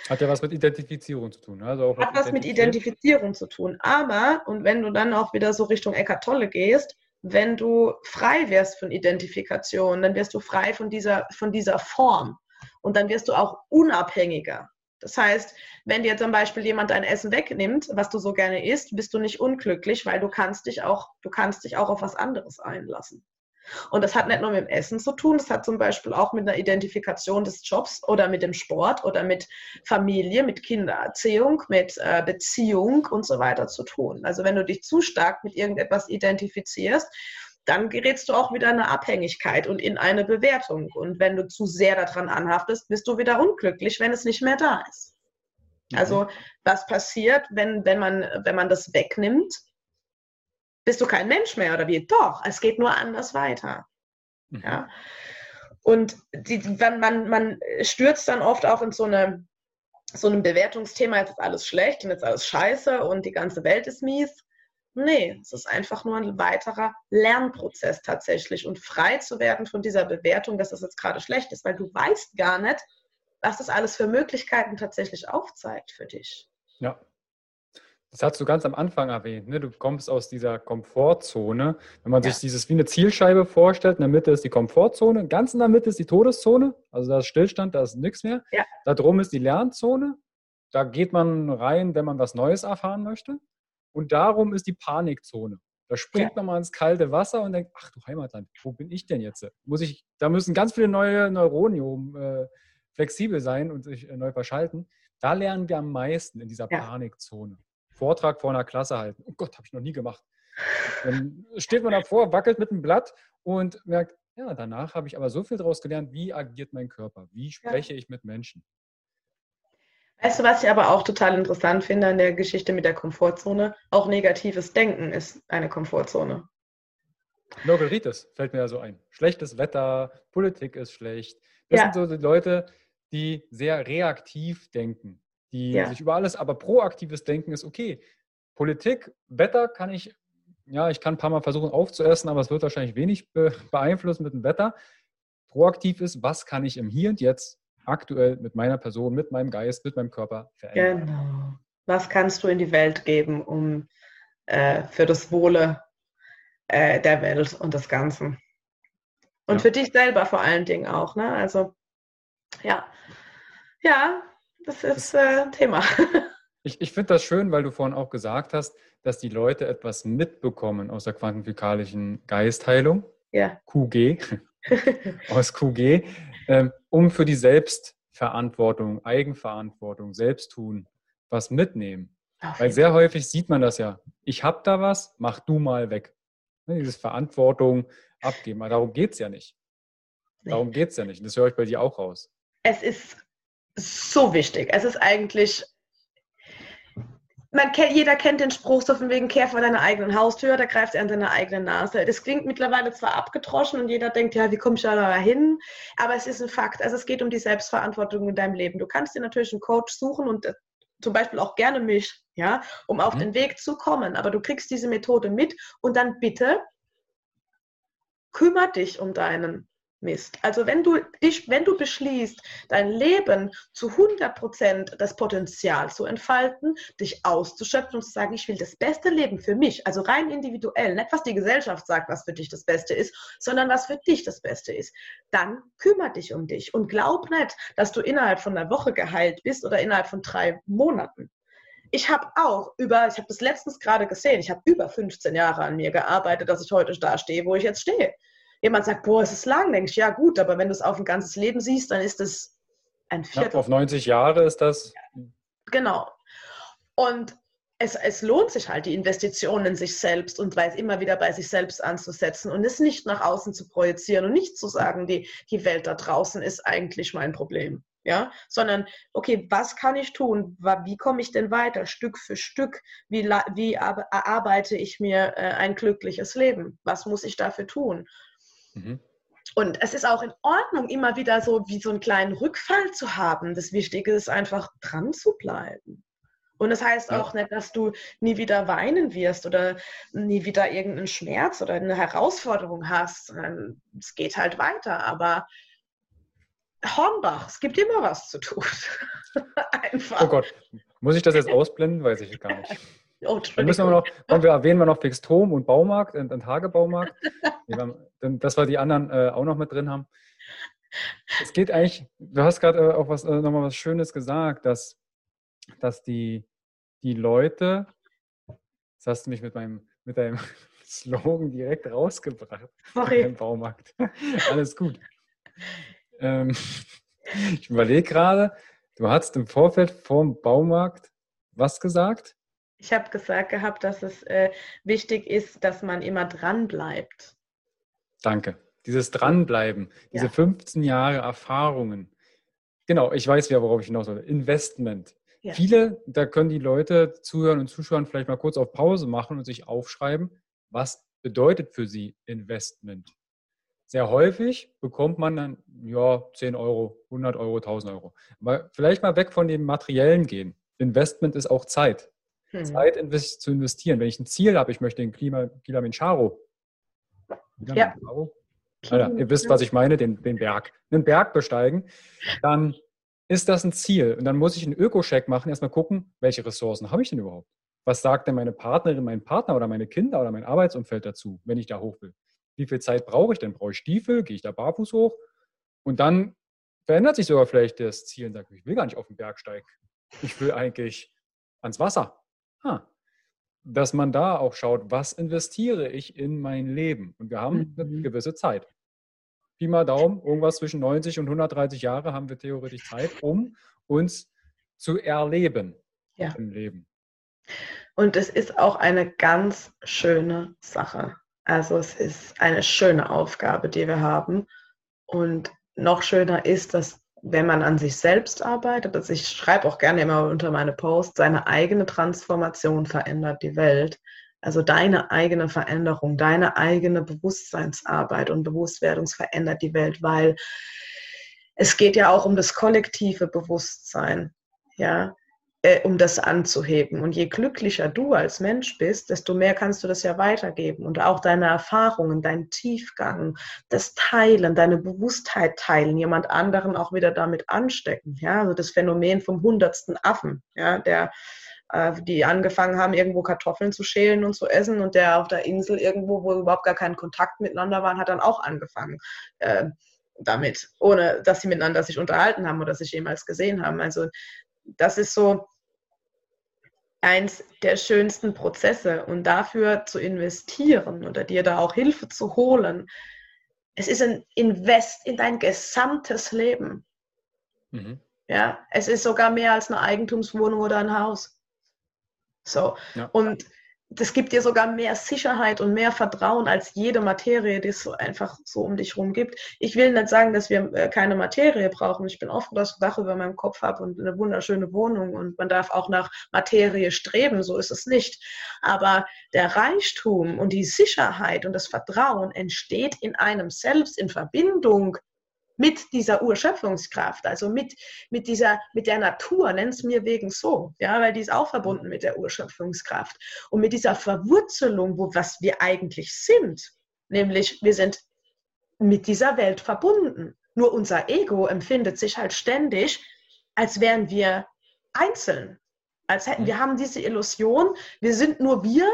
Hat ja was mit Identifizierung zu tun. Also Hat was mit Identifizierung zu tun. Aber, und wenn du dann auch wieder so Richtung Eckart Tolle gehst, wenn du frei wirst von Identifikation, dann wirst du frei von dieser, von dieser Form. Und dann wirst du auch unabhängiger. Das heißt, wenn dir zum Beispiel jemand dein Essen wegnimmt, was du so gerne isst, bist du nicht unglücklich, weil du kannst dich auch, du kannst dich auch auf was anderes einlassen. Und das hat nicht nur mit dem Essen zu tun, das hat zum Beispiel auch mit einer Identifikation des Jobs oder mit dem Sport oder mit Familie, mit Kindererziehung, mit äh, Beziehung und so weiter zu tun. Also wenn du dich zu stark mit irgendetwas identifizierst, dann gerätst du auch wieder in eine Abhängigkeit und in eine Bewertung. Und wenn du zu sehr daran anhaftest, bist du wieder unglücklich, wenn es nicht mehr da ist. Mhm. Also was passiert, wenn, wenn, man, wenn man das wegnimmt? Bist du kein Mensch mehr oder wie? Doch, es geht nur anders weiter. Mhm. Ja? Und die, man, man, man stürzt dann oft auch in so eine so ein Bewertungsthema, jetzt ist alles schlecht und jetzt alles scheiße und die ganze Welt ist mies. Nee, es ist einfach nur ein weiterer Lernprozess tatsächlich und frei zu werden von dieser Bewertung, dass das jetzt gerade schlecht ist, weil du weißt gar nicht, was das alles für Möglichkeiten tatsächlich aufzeigt für dich. Ja. Das hast du ganz am Anfang erwähnt. Ne? Du kommst aus dieser Komfortzone. Wenn man ja. sich dieses wie eine Zielscheibe vorstellt, in der Mitte ist die Komfortzone, ganz in der Mitte ist die Todeszone, also da ist Stillstand, da ist nichts mehr. Ja. Da drum ist die Lernzone. Da geht man rein, wenn man was Neues erfahren möchte. Und darum ist die Panikzone. Da springt ja. man mal ins kalte Wasser und denkt, ach du Heimatland, wo bin ich denn jetzt? Muss ich, da müssen ganz viele neue Neuronen äh, flexibel sein und sich äh, neu verschalten. Da lernen wir am meisten in dieser ja. Panikzone. Vortrag vor einer Klasse halten. Oh Gott, habe ich noch nie gemacht. Dann steht man davor, wackelt mit dem Blatt und merkt, ja, danach habe ich aber so viel daraus gelernt, wie agiert mein Körper, wie spreche ja. ich mit Menschen. Weißt du, was ich aber auch total interessant finde an der Geschichte mit der Komfortzone? Auch negatives Denken ist eine Komfortzone. Nogeritis fällt mir ja so ein. Schlechtes Wetter, Politik ist schlecht. Das ja. sind so die Leute, die sehr reaktiv denken, die ja. sich über alles, aber proaktives Denken ist okay. Politik, Wetter kann ich, ja, ich kann ein paar Mal versuchen aufzuessen, aber es wird wahrscheinlich wenig beeinflussen mit dem Wetter. Proaktiv ist, was kann ich im Hier und Jetzt aktuell mit meiner Person, mit meinem Geist, mit meinem Körper verändern. Genau. Was kannst du in die Welt geben, um äh, für das Wohle äh, der Welt und des Ganzen? Und ja. für dich selber vor allen Dingen auch. Ne? Also, ja, ja, das ist äh, Thema. Ich, ich finde das schön, weil du vorhin auch gesagt hast, dass die Leute etwas mitbekommen aus der quantenphysikalischen Geistheilung. Ja. QG. aus QG ähm, um für die Selbstverantwortung, Eigenverantwortung, Selbsttun was mitnehmen. Okay. Weil sehr häufig sieht man das ja. Ich habe da was, mach du mal weg. Ne, dieses Verantwortung abgeben. Aber darum geht es ja nicht. Darum geht es ja nicht. das höre ich bei dir auch raus. Es ist so wichtig. Es ist eigentlich man kennt, jeder kennt den Spruch so von wegen, kehr vor deiner eigenen Haustür, da greift er an seine eigene Nase. Das klingt mittlerweile zwar abgedroschen und jeder denkt, ja, wie komme ich da hin? Aber es ist ein Fakt. Also es geht um die Selbstverantwortung in deinem Leben. Du kannst dir natürlich einen Coach suchen und äh, zum Beispiel auch gerne mich, ja, um auf mhm. den Weg zu kommen. Aber du kriegst diese Methode mit und dann bitte kümmere dich um deinen Mist. Also wenn du dich, wenn du beschließt, dein Leben zu 100 Prozent das Potenzial zu entfalten, dich auszuschöpfen und zu sagen, ich will das beste Leben für mich, also rein individuell, nicht was die Gesellschaft sagt, was für dich das Beste ist, sondern was für dich das Beste ist, dann kümmere dich um dich und glaub nicht, dass du innerhalb von einer Woche geheilt bist oder innerhalb von drei Monaten. Ich habe auch über, ich habe das letztens gerade gesehen, ich habe über 15 Jahre an mir gearbeitet, dass ich heute da stehe, wo ich jetzt stehe. Jemand sagt, boah, es ist lang, denke ich, ja gut, aber wenn du es auf ein ganzes Leben siehst, dann ist es ein Viertel. Ja, auf 90 Jahre ist das. Genau. Und es, es, lohnt sich halt, die Investition in sich selbst und weiß immer wieder bei sich selbst anzusetzen und es nicht nach außen zu projizieren und nicht zu sagen, die, die Welt da draußen ist eigentlich mein Problem. Ja, sondern okay, was kann ich tun? Wie komme ich denn weiter, Stück für Stück? Wie, wie erarbeite ich mir äh, ein glückliches Leben? Was muss ich dafür tun? Mhm. Und es ist auch in Ordnung, immer wieder so wie so einen kleinen Rückfall zu haben. Das Wichtige ist einfach dran zu bleiben. Und das heißt ja. auch nicht, dass du nie wieder weinen wirst oder nie wieder irgendeinen Schmerz oder eine Herausforderung hast. Es geht halt weiter. Aber Hornbach, es gibt immer was zu tun. Einfach. Oh Gott, muss ich das jetzt ausblenden? Weiß ich gar nicht. Oh, Dann müssen wir noch, wir erwähnen wir noch Fixstrom und Baumarkt, einen Tagebaumarkt. dass wir die anderen äh, auch noch mit drin haben. Es geht eigentlich, du hast gerade äh, auch was, äh, nochmal was Schönes gesagt, dass, dass die, die Leute, das hast du mich mit meinem, mit deinem Slogan direkt rausgebracht. Sorry. Im Baumarkt. Alles gut. Ähm, ich überlege gerade, du hast im Vorfeld vom Baumarkt was gesagt? Ich habe gesagt gehabt, dass es äh, wichtig ist, dass man immer dran bleibt. Danke. Dieses Dranbleiben, diese 15 Jahre Erfahrungen. Genau, ich weiß ja, worauf ich hinaus will. Investment. Ja. Viele, da können die Leute zuhören und zuschauen, vielleicht mal kurz auf Pause machen und sich aufschreiben, was bedeutet für sie Investment. Sehr häufig bekommt man dann, ja, 10 Euro, 100 Euro, 1000 Euro. Aber vielleicht mal weg von dem Materiellen gehen. Investment ist auch Zeit. Hm. Zeit invest zu investieren. Wenn ich ein Ziel habe, ich möchte den Klima, Kilimanjaro. Ja. Alter, ihr wisst, was ich meine, den, den Berg. Einen Berg besteigen, dann ist das ein Ziel. Und dann muss ich einen Öko-Check machen, erstmal gucken, welche Ressourcen habe ich denn überhaupt? Was sagt denn meine Partnerin, mein Partner oder meine Kinder oder mein Arbeitsumfeld dazu, wenn ich da hoch will? Wie viel Zeit brauche ich denn? Brauche ich Stiefel? Gehe ich da barfuß hoch? Und dann verändert sich sogar vielleicht das Ziel und sagt, ich will gar nicht auf den Berg steigen. Ich will eigentlich ans Wasser. Ha. Dass man da auch schaut, was investiere ich in mein Leben? Und wir haben eine mhm. gewisse Zeit. Pi mal Daumen, irgendwas zwischen 90 und 130 Jahre haben wir theoretisch Zeit, um uns zu erleben ja. im Leben. Und es ist auch eine ganz schöne Sache. Also es ist eine schöne Aufgabe, die wir haben. Und noch schöner ist, dass wenn man an sich selbst arbeitet, also ich schreibe auch gerne immer unter meine Posts, seine eigene Transformation verändert die Welt. Also deine eigene Veränderung, deine eigene Bewusstseinsarbeit und Bewusstwerdung verändert die Welt, weil es geht ja auch um das kollektive Bewusstsein. Ja, äh, um das anzuheben. Und je glücklicher du als Mensch bist, desto mehr kannst du das ja weitergeben. Und auch deine Erfahrungen, dein Tiefgang, das Teilen, deine Bewusstheit teilen, jemand anderen auch wieder damit anstecken. Ja, also das Phänomen vom hundertsten Affen, ja, der äh, die angefangen haben, irgendwo Kartoffeln zu schälen und zu essen und der auf der Insel irgendwo, wo überhaupt gar kein Kontakt miteinander waren, hat dann auch angefangen. Äh, damit, ohne dass sie miteinander sich unterhalten haben oder sich jemals gesehen haben. Also das ist so eins der schönsten Prozesse und dafür zu investieren oder dir da auch Hilfe zu holen. Es ist ein Invest in dein gesamtes Leben. Mhm. Ja, es ist sogar mehr als eine Eigentumswohnung oder ein Haus. So. Ja. Und das gibt dir sogar mehr Sicherheit und mehr Vertrauen als jede Materie, die es einfach so um dich herum gibt. Ich will nicht sagen, dass wir äh, keine Materie brauchen. Ich bin oft, dass ich Dach über meinem Kopf habe und eine wunderschöne Wohnung und man darf auch nach Materie streben, so ist es nicht. Aber der Reichtum und die Sicherheit und das Vertrauen entsteht in einem selbst in Verbindung mit dieser Urschöpfungskraft, also mit, mit, dieser, mit der Natur, nenn es mir wegen so, ja, weil die ist auch verbunden mit der Urschöpfungskraft. Und mit dieser Verwurzelung, wo was wir eigentlich sind, nämlich wir sind mit dieser Welt verbunden. Nur unser Ego empfindet sich halt ständig, als wären wir einzeln. Als hätten wir haben diese Illusion, wir sind nur wir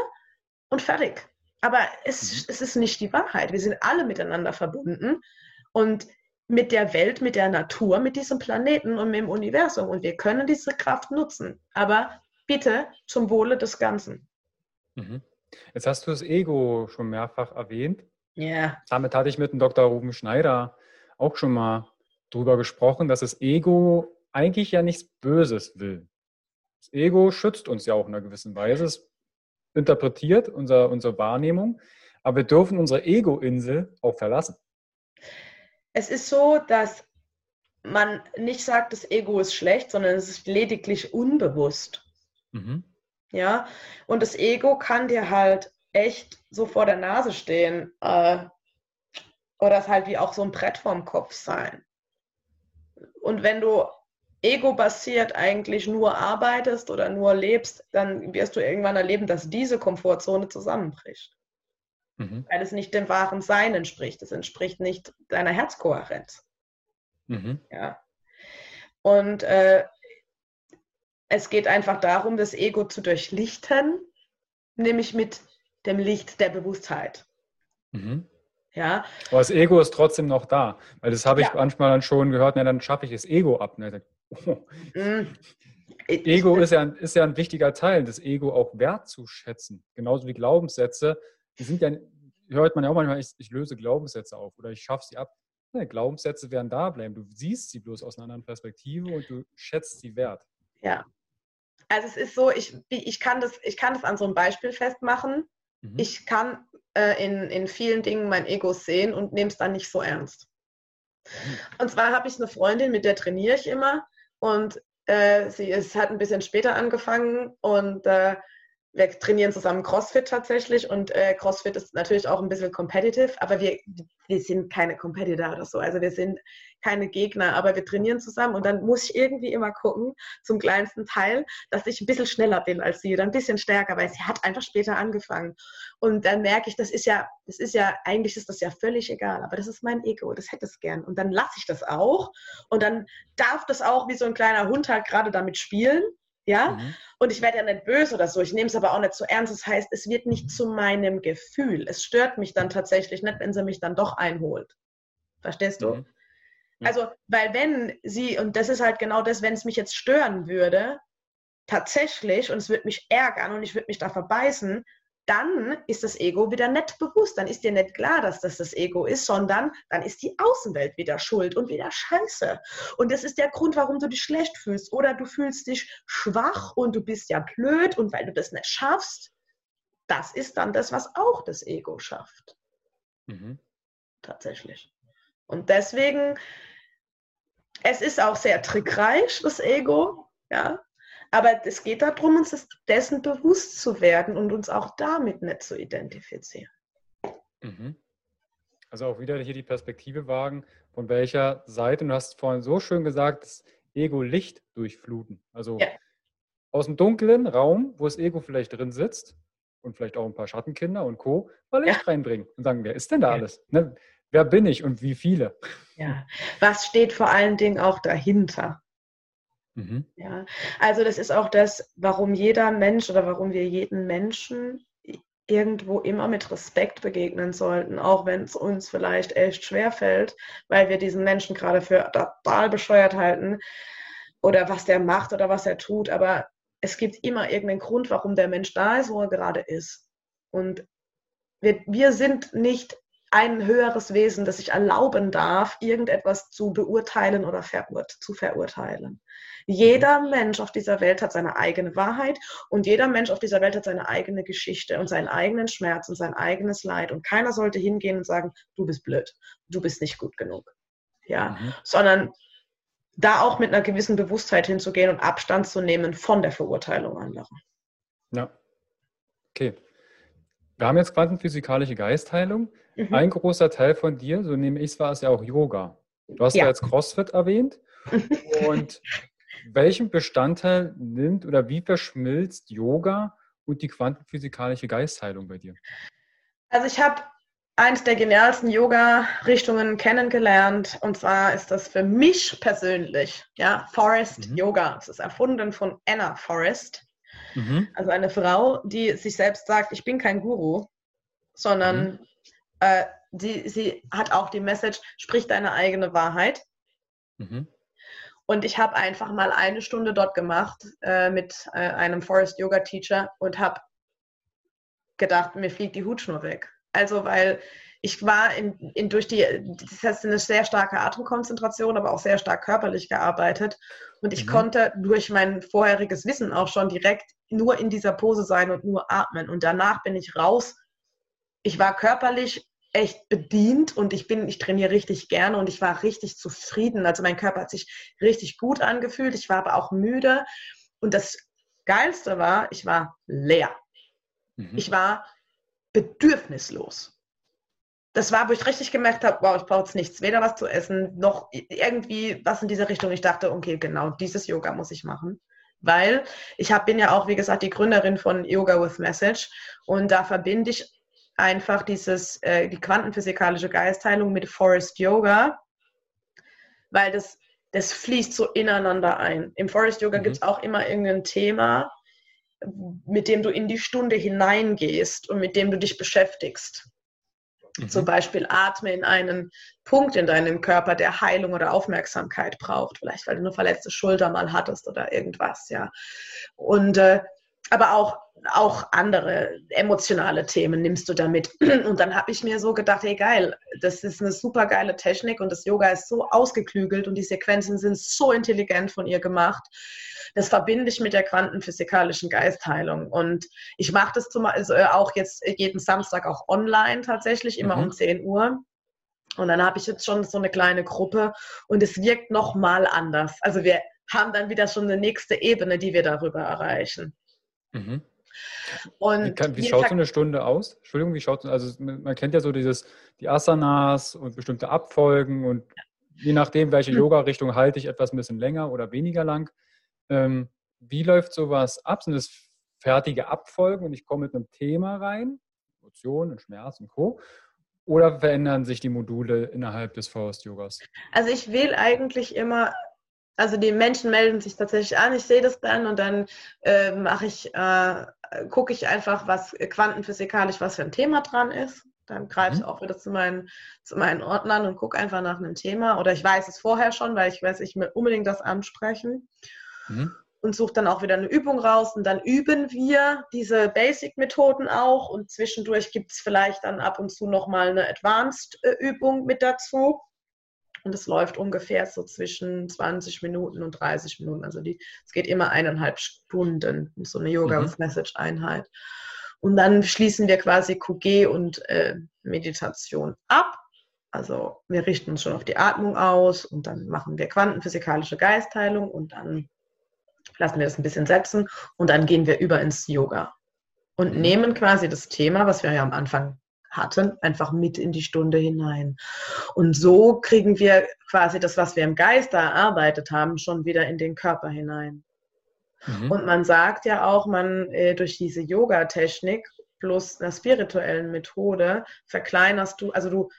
und fertig. Aber es, mhm. es ist nicht die Wahrheit. Wir sind alle miteinander verbunden. Und mit der Welt, mit der Natur, mit diesem Planeten und mit dem Universum. Und wir können diese Kraft nutzen. Aber bitte zum Wohle des Ganzen. Mhm. Jetzt hast du das Ego schon mehrfach erwähnt. Yeah. Damit hatte ich mit dem Dr. Ruben Schneider auch schon mal drüber gesprochen, dass das Ego eigentlich ja nichts Böses will. Das Ego schützt uns ja auch in einer gewissen Weise. Es interpretiert unser, unsere Wahrnehmung, aber wir dürfen unsere Ego-Insel auch verlassen. Es ist so, dass man nicht sagt, das Ego ist schlecht, sondern es ist lediglich unbewusst. Mhm. Ja, und das Ego kann dir halt echt so vor der Nase stehen. Äh, oder es halt wie auch so ein Brett vorm Kopf sein. Und wenn du ego-basiert eigentlich nur arbeitest oder nur lebst, dann wirst du irgendwann erleben, dass diese Komfortzone zusammenbricht. Mhm. Weil es nicht dem wahren Sein entspricht. Es entspricht nicht deiner Herzkohärenz. Mhm. Ja. Und äh, es geht einfach darum, das Ego zu durchlichten, nämlich mit dem Licht der Bewusstheit. Mhm. Ja. Aber das Ego ist trotzdem noch da. Weil das habe ich ja. manchmal dann schon gehört, na, dann schaffe ich das Ego ab. Ne? Oh. Mm. Ego ist ja, ist ja ein wichtiger Teil, das Ego auch wertzuschätzen. Genauso wie Glaubenssätze. Die sind ja, hört man ja auch manchmal, ich, ich löse Glaubenssätze auf oder ich schaffe sie ab. Ja, Glaubenssätze werden da bleiben. Du siehst sie bloß aus einer anderen Perspektive und du schätzt sie wert. Ja. Also es ist so, ich, ich, kann, das, ich kann das an so einem Beispiel festmachen. Mhm. Ich kann äh, in, in vielen Dingen mein Ego sehen und nehme es dann nicht so ernst. Und zwar habe ich eine Freundin, mit der trainiere ich immer und äh, sie ist, hat ein bisschen später angefangen und äh, wir trainieren zusammen CrossFit tatsächlich und äh, CrossFit ist natürlich auch ein bisschen competitive, aber wir, wir sind keine Competitor oder so. Also wir sind keine Gegner, aber wir trainieren zusammen und dann muss ich irgendwie immer gucken, zum kleinsten Teil, dass ich ein bisschen schneller bin als sie oder ein bisschen stärker, weil sie hat einfach später angefangen. Und dann merke ich, das ist ja, das ist ja, eigentlich ist das ja völlig egal, aber das ist mein Ego, das hätte es gern. Und dann lasse ich das auch und dann darf das auch wie so ein kleiner Hund halt gerade damit spielen ja. Mhm. Und ich werde ja nicht böse oder so, ich nehme es aber auch nicht so ernst. Das heißt, es wird nicht zu meinem Gefühl. Es stört mich dann tatsächlich nicht, wenn sie mich dann doch einholt. Verstehst du? Mhm. Also, weil wenn sie, und das ist halt genau das, wenn es mich jetzt stören würde, tatsächlich, und es würde mich ärgern und ich würde mich da verbeißen, dann ist das Ego wieder nicht bewusst. Dann ist dir nicht klar, dass das das Ego ist, sondern dann ist die Außenwelt wieder schuld und wieder scheiße. Und das ist der Grund, warum du dich schlecht fühlst. Oder du fühlst dich schwach und du bist ja blöd und weil du das nicht schaffst. Das ist dann das, was auch das Ego schafft. Mhm. Tatsächlich. Und deswegen, es ist auch sehr trickreich, das Ego. Ja, aber es geht darum, uns dessen bewusst zu werden und uns auch damit nicht zu identifizieren. Mhm. Also auch wieder hier die Perspektive wagen, von welcher Seite, du hast vorhin so schön gesagt, das Ego Licht durchfluten. Also ja. aus dem dunklen Raum, wo das Ego vielleicht drin sitzt und vielleicht auch ein paar Schattenkinder und Co., mal Licht ja. reinbringen und sagen, wer ist denn da ja. alles? Ne? Wer bin ich und wie viele? Ja, was steht vor allen Dingen auch dahinter? Mhm. Ja, also das ist auch das, warum jeder Mensch oder warum wir jeden Menschen irgendwo immer mit Respekt begegnen sollten, auch wenn es uns vielleicht echt schwer fällt, weil wir diesen Menschen gerade für total bescheuert halten oder was der macht oder was er tut. Aber es gibt immer irgendeinen Grund, warum der Mensch da ist, wo er gerade ist. Und wir, wir sind nicht ein höheres Wesen, das sich erlauben darf, irgendetwas zu beurteilen oder verurt zu verurteilen. Jeder mhm. Mensch auf dieser Welt hat seine eigene Wahrheit und jeder Mensch auf dieser Welt hat seine eigene Geschichte und seinen eigenen Schmerz und sein eigenes Leid. Und keiner sollte hingehen und sagen, du bist blöd, du bist nicht gut genug. Ja, mhm. sondern da auch mit einer gewissen Bewusstheit hinzugehen und Abstand zu nehmen von der Verurteilung anderer. Ja. Okay. Wir haben jetzt quantenphysikalische Geistheilung. Mhm. Ein großer Teil von dir, so nehme ich es wahr, ist ja auch Yoga. Du hast ja, jetzt CrossFit erwähnt. Und welchen Bestandteil nimmt oder wie verschmilzt Yoga und die quantenphysikalische Geistheilung bei dir? Also ich habe eins der genialsten Yoga-Richtungen kennengelernt und zwar ist das für mich persönlich, ja, Forest mhm. Yoga. Es ist erfunden von Anna Forest, mhm. also eine Frau, die sich selbst sagt, ich bin kein Guru, sondern mhm. äh, die, sie hat auch die Message, sprich deine eigene Wahrheit. Mhm. Und ich habe einfach mal eine Stunde dort gemacht äh, mit äh, einem Forest Yoga Teacher und habe gedacht, mir fliegt die Hutschnur weg. Also weil ich war in, in, durch die, das heißt eine sehr starke Atemkonzentration, aber auch sehr stark körperlich gearbeitet. Und ich mhm. konnte durch mein vorheriges Wissen auch schon direkt nur in dieser Pose sein und nur atmen. Und danach bin ich raus. Ich war körperlich echt bedient und ich bin, ich trainiere richtig gerne und ich war richtig zufrieden. Also mein Körper hat sich richtig gut angefühlt. Ich war aber auch müde. Und das Geilste war, ich war leer. Mhm. Ich war bedürfnislos. Das war, wo ich richtig gemerkt habe, wow, ich brauche jetzt nichts, weder was zu essen, noch irgendwie was in diese Richtung. Ich dachte, okay, genau, dieses Yoga muss ich machen. Weil ich hab, bin ja auch, wie gesagt, die Gründerin von Yoga with Message und da verbinde ich einfach dieses, äh, die quantenphysikalische Geistheilung mit Forest Yoga, weil das, das fließt so ineinander ein. Im Forest Yoga mhm. gibt es auch immer irgendein Thema, mit dem du in die Stunde hineingehst und mit dem du dich beschäftigst. Mhm. Zum Beispiel atme in einen Punkt in deinem Körper, der Heilung oder Aufmerksamkeit braucht. Vielleicht, weil du eine verletzte Schulter mal hattest oder irgendwas, ja. Und äh, aber auch, auch andere emotionale Themen nimmst du damit. Und dann habe ich mir so gedacht, hey geil, das ist eine super geile Technik und das Yoga ist so ausgeklügelt und die Sequenzen sind so intelligent von ihr gemacht das verbinde ich mit der quantenphysikalischen Geistheilung. Und ich mache das zum, also auch jetzt jeden Samstag auch online tatsächlich, immer mhm. um 10 Uhr. Und dann habe ich jetzt schon so eine kleine Gruppe und es wirkt nochmal anders. Also wir haben dann wieder schon eine nächste Ebene, die wir darüber erreichen. Mhm. Und wie, kann, wie schaut so eine Stunde aus? Entschuldigung, wie schaut also man kennt ja so dieses die Asanas und bestimmte Abfolgen und je nachdem, welche mhm. Yoga-Richtung halte ich etwas ein bisschen länger oder weniger lang. Ähm, wie läuft sowas ab? Sind es fertige Abfolgen und ich komme mit einem Thema rein, Emotionen Schmerz und Co. Oder verändern sich die Module innerhalb des Faust-Yogas? Also ich will eigentlich immer, also die Menschen melden sich tatsächlich an, ich sehe das dann und dann äh, mache ich, äh, gucke ich einfach, was quantenphysikalisch, was für ein Thema dran ist. Dann greife ich mhm. auch wieder zu meinen, zu meinen Ordnern und gucke einfach nach einem Thema. Oder ich weiß es vorher schon, weil ich weiß, ich will unbedingt das ansprechen mhm. und suche dann auch wieder eine Übung raus und dann üben wir diese Basic-Methoden auch und zwischendurch gibt es vielleicht dann ab und zu nochmal eine Advanced-Übung mit dazu. Und es läuft ungefähr so zwischen 20 Minuten und 30 Minuten. Also die, es geht immer eineinhalb Stunden, so eine Yoga mhm. with Message Einheit. Und dann schließen wir quasi QG und äh, Meditation ab. Also wir richten uns schon auf die Atmung aus und dann machen wir quantenphysikalische Geistheilung und dann lassen wir das ein bisschen setzen und dann gehen wir über ins Yoga und mhm. nehmen quasi das Thema, was wir ja am Anfang hatten, einfach mit in die Stunde hinein. Und so kriegen wir quasi das, was wir im Geist erarbeitet haben, schon wieder in den Körper hinein. Mhm. Und man sagt ja auch, man äh, durch diese Yoga-Technik plus einer spirituellen Methode verkleinerst du, also du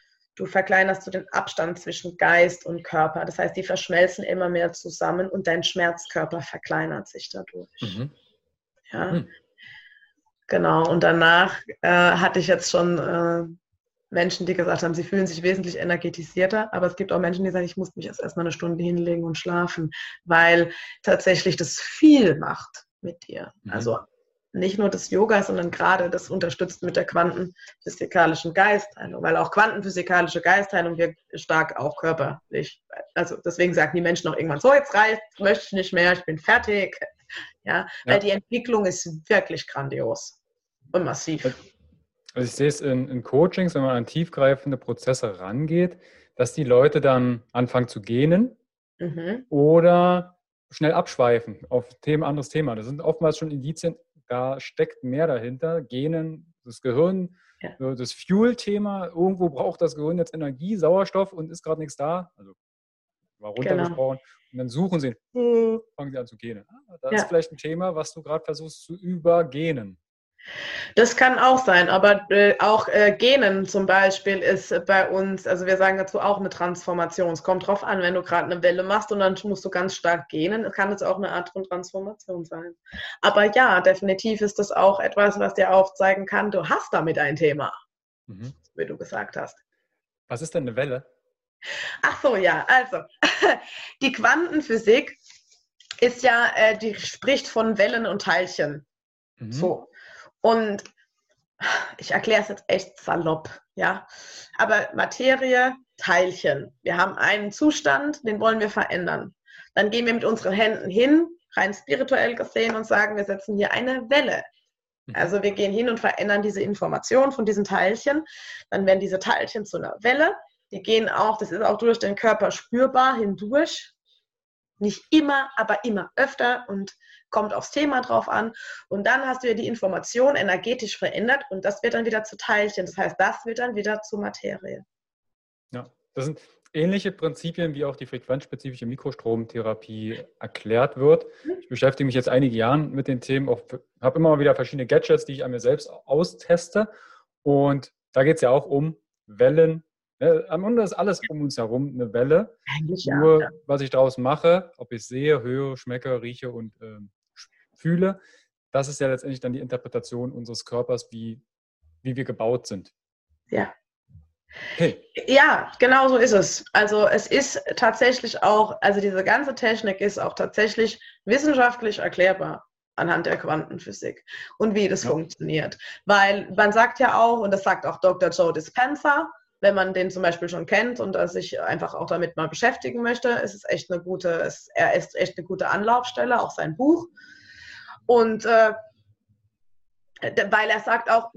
du verkleinerst du den Abstand zwischen Geist und Körper. Das heißt, die verschmelzen immer mehr zusammen und dein Schmerzkörper verkleinert sich dadurch. Mhm. Ja. Mhm. Genau. Und danach äh, hatte ich jetzt schon äh, Menschen, die gesagt haben, sie fühlen sich wesentlich energetisierter, aber es gibt auch Menschen, die sagen, ich muss mich erst erstmal eine Stunde hinlegen und schlafen, weil tatsächlich das viel macht mit dir. Mhm. Also nicht nur das Yoga, sondern gerade das unterstützt mit der quantenphysikalischen Geistheilung, weil auch quantenphysikalische Geistheilung wirkt stark auch körperlich. Also deswegen sagen die Menschen auch irgendwann, so jetzt reicht, möchte ich nicht mehr, ich bin fertig. Ja, weil die Entwicklung ist wirklich grandios und massiv. Also ich sehe es in, in Coachings, wenn man an tiefgreifende Prozesse rangeht, dass die Leute dann anfangen zu gähnen mhm. oder schnell abschweifen auf Themen, anderes Thema. Das sind oftmals schon Indizien, da steckt mehr dahinter. Genen, das Gehirn, ja. das Fuel-Thema. Irgendwo braucht das Gehirn jetzt Energie, Sauerstoff und ist gerade nichts da. Also war runtergesprochen. Genau. Und dann suchen sie, fangen sie an zu gähnen. Ah, das ja. ist vielleicht ein Thema, was du gerade versuchst zu übergähnen. Das kann auch sein, aber äh, auch äh, Genen zum Beispiel ist bei uns, also wir sagen dazu auch eine Transformation. Es kommt drauf an, wenn du gerade eine Welle machst und dann musst du ganz stark gähnen, kann es auch eine Art von Transformation sein. Aber ja, definitiv ist das auch etwas, was dir aufzeigen kann, du hast damit ein Thema, mhm. wie du gesagt hast. Was ist denn eine Welle? Ach so, ja, also die Quantenphysik ist ja, äh, die spricht von Wellen und Teilchen. Mhm. So. Und ich erkläre es jetzt echt salopp, ja. Aber Materie, Teilchen. Wir haben einen Zustand, den wollen wir verändern. Dann gehen wir mit unseren Händen hin, rein spirituell gesehen, und sagen, wir setzen hier eine Welle. Mhm. Also wir gehen hin und verändern diese Information von diesen Teilchen. Dann werden diese Teilchen zu einer Welle. Die gehen auch, das ist auch durch den Körper spürbar hindurch. Nicht immer, aber immer öfter und kommt aufs Thema drauf an. Und dann hast du ja die Information energetisch verändert und das wird dann wieder zu Teilchen. Das heißt, das wird dann wieder zu Materie. Ja, das sind ähnliche Prinzipien, wie auch die frequenzspezifische Mikrostromtherapie erklärt wird. Mhm. Ich beschäftige mich jetzt einige Jahre mit den Themen, habe immer mal wieder verschiedene Gadgets, die ich an mir selbst austeste. Und da geht es ja auch um Wellen. Am Ende ist alles um uns herum eine Welle. Eigentlich Nur, ja. was ich daraus mache, ob ich sehe, höre, schmecke, rieche und ähm, fühle, das ist ja letztendlich dann die Interpretation unseres Körpers, wie, wie wir gebaut sind. Ja. Okay. Ja, genau so ist es. Also es ist tatsächlich auch, also diese ganze Technik ist auch tatsächlich wissenschaftlich erklärbar anhand der Quantenphysik und wie das ja. funktioniert. Weil man sagt ja auch, und das sagt auch Dr. Joe Dispenza, wenn man den zum Beispiel schon kennt und sich einfach auch damit mal beschäftigen möchte, ist es echt eine gute, ist, er ist echt eine gute Anlaufstelle, auch sein Buch. Und äh, weil er sagt auch,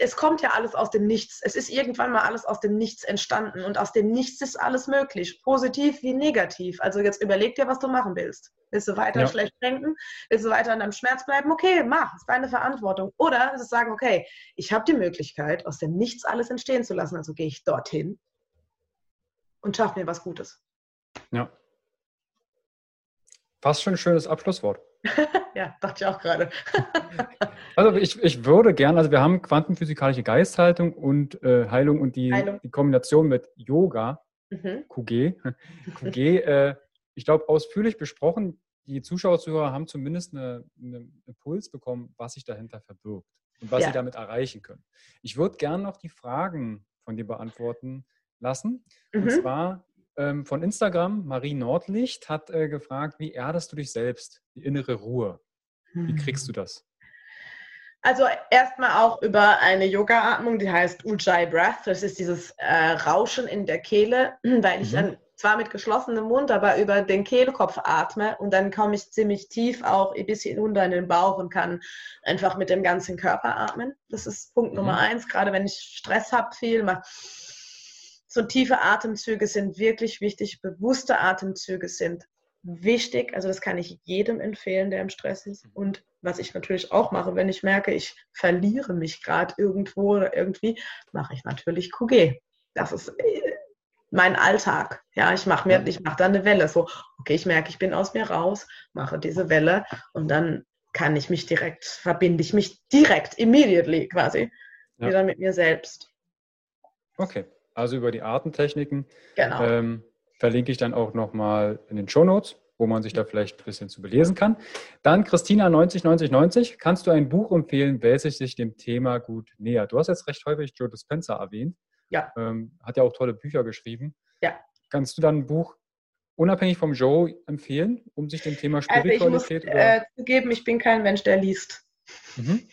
es kommt ja alles aus dem Nichts. Es ist irgendwann mal alles aus dem Nichts entstanden und aus dem Nichts ist alles möglich, positiv wie negativ. Also jetzt überleg dir, was du machen willst. Willst du weiter ja. schlecht denken? Willst du weiter in deinem Schmerz bleiben? Okay, mach, ist deine Verantwortung. Oder ist es sagen, okay, ich habe die Möglichkeit, aus dem Nichts alles entstehen zu lassen, also gehe ich dorthin und schaffe mir was Gutes. Ja. Fast schon ein schönes Abschlusswort. ja, dachte ich auch gerade. also ich, ich würde gerne, also wir haben quantenphysikalische Geisthaltung und äh, Heilung und die, Heilung. die Kombination mit Yoga, mhm. QG, QG, äh, ich glaube, ausführlich besprochen. Die Zuschauer, Zuhörer haben zumindest eine, einen Impuls bekommen, was sich dahinter verbirgt und was ja. sie damit erreichen können. Ich würde gerne noch die Fragen von dir beantworten lassen. Mhm. Und zwar, ähm, von Instagram, Marie Nordlicht hat äh, gefragt, wie erdest du dich selbst, die innere Ruhe? Wie kriegst du hm. das? Also erstmal auch über eine Yoga-Atmung, die heißt Ujjayi Breath. Das ist dieses äh, Rauschen in der Kehle, weil mhm. ich dann zwar mit geschlossenem Mund, aber über den Kehlkopf atme und dann komme ich ziemlich tief auch ein bisschen unter in den Bauch und kann einfach mit dem ganzen Körper atmen. Das ist Punkt mhm. Nummer eins, gerade wenn ich Stress habe viel, mache so tiefe Atemzüge sind wirklich wichtig. Bewusste Atemzüge sind wichtig. Also das kann ich jedem empfehlen, der im Stress ist. Und was ich natürlich auch mache, wenn ich merke, ich verliere mich gerade irgendwo oder irgendwie, mache ich natürlich QG. Das ist mein Alltag. Ja, ich mache mir, ich mache da eine Welle. So, okay, ich merke, ich bin aus mir raus, mache diese Welle und dann kann ich mich direkt, verbinde ich mich direkt, immediately quasi, ja. wieder mit mir selbst. Okay also über die Artentechniken. Genau. Ähm, verlinke ich dann auch nochmal in den Show Notes, wo man sich da vielleicht ein bisschen zu belesen kann. Dann Christina 909090, kannst du ein Buch empfehlen, welches sich dem Thema gut nähert? Du hast jetzt recht häufig Joe Dispenza erwähnt. Ja. Ähm, hat ja auch tolle Bücher geschrieben. Ja. Kannst du dann ein Buch unabhängig vom Joe empfehlen, um sich dem Thema Spiritualität? Also ich muss äh, zugeben, ich bin kein Mensch, der liest. Mhm.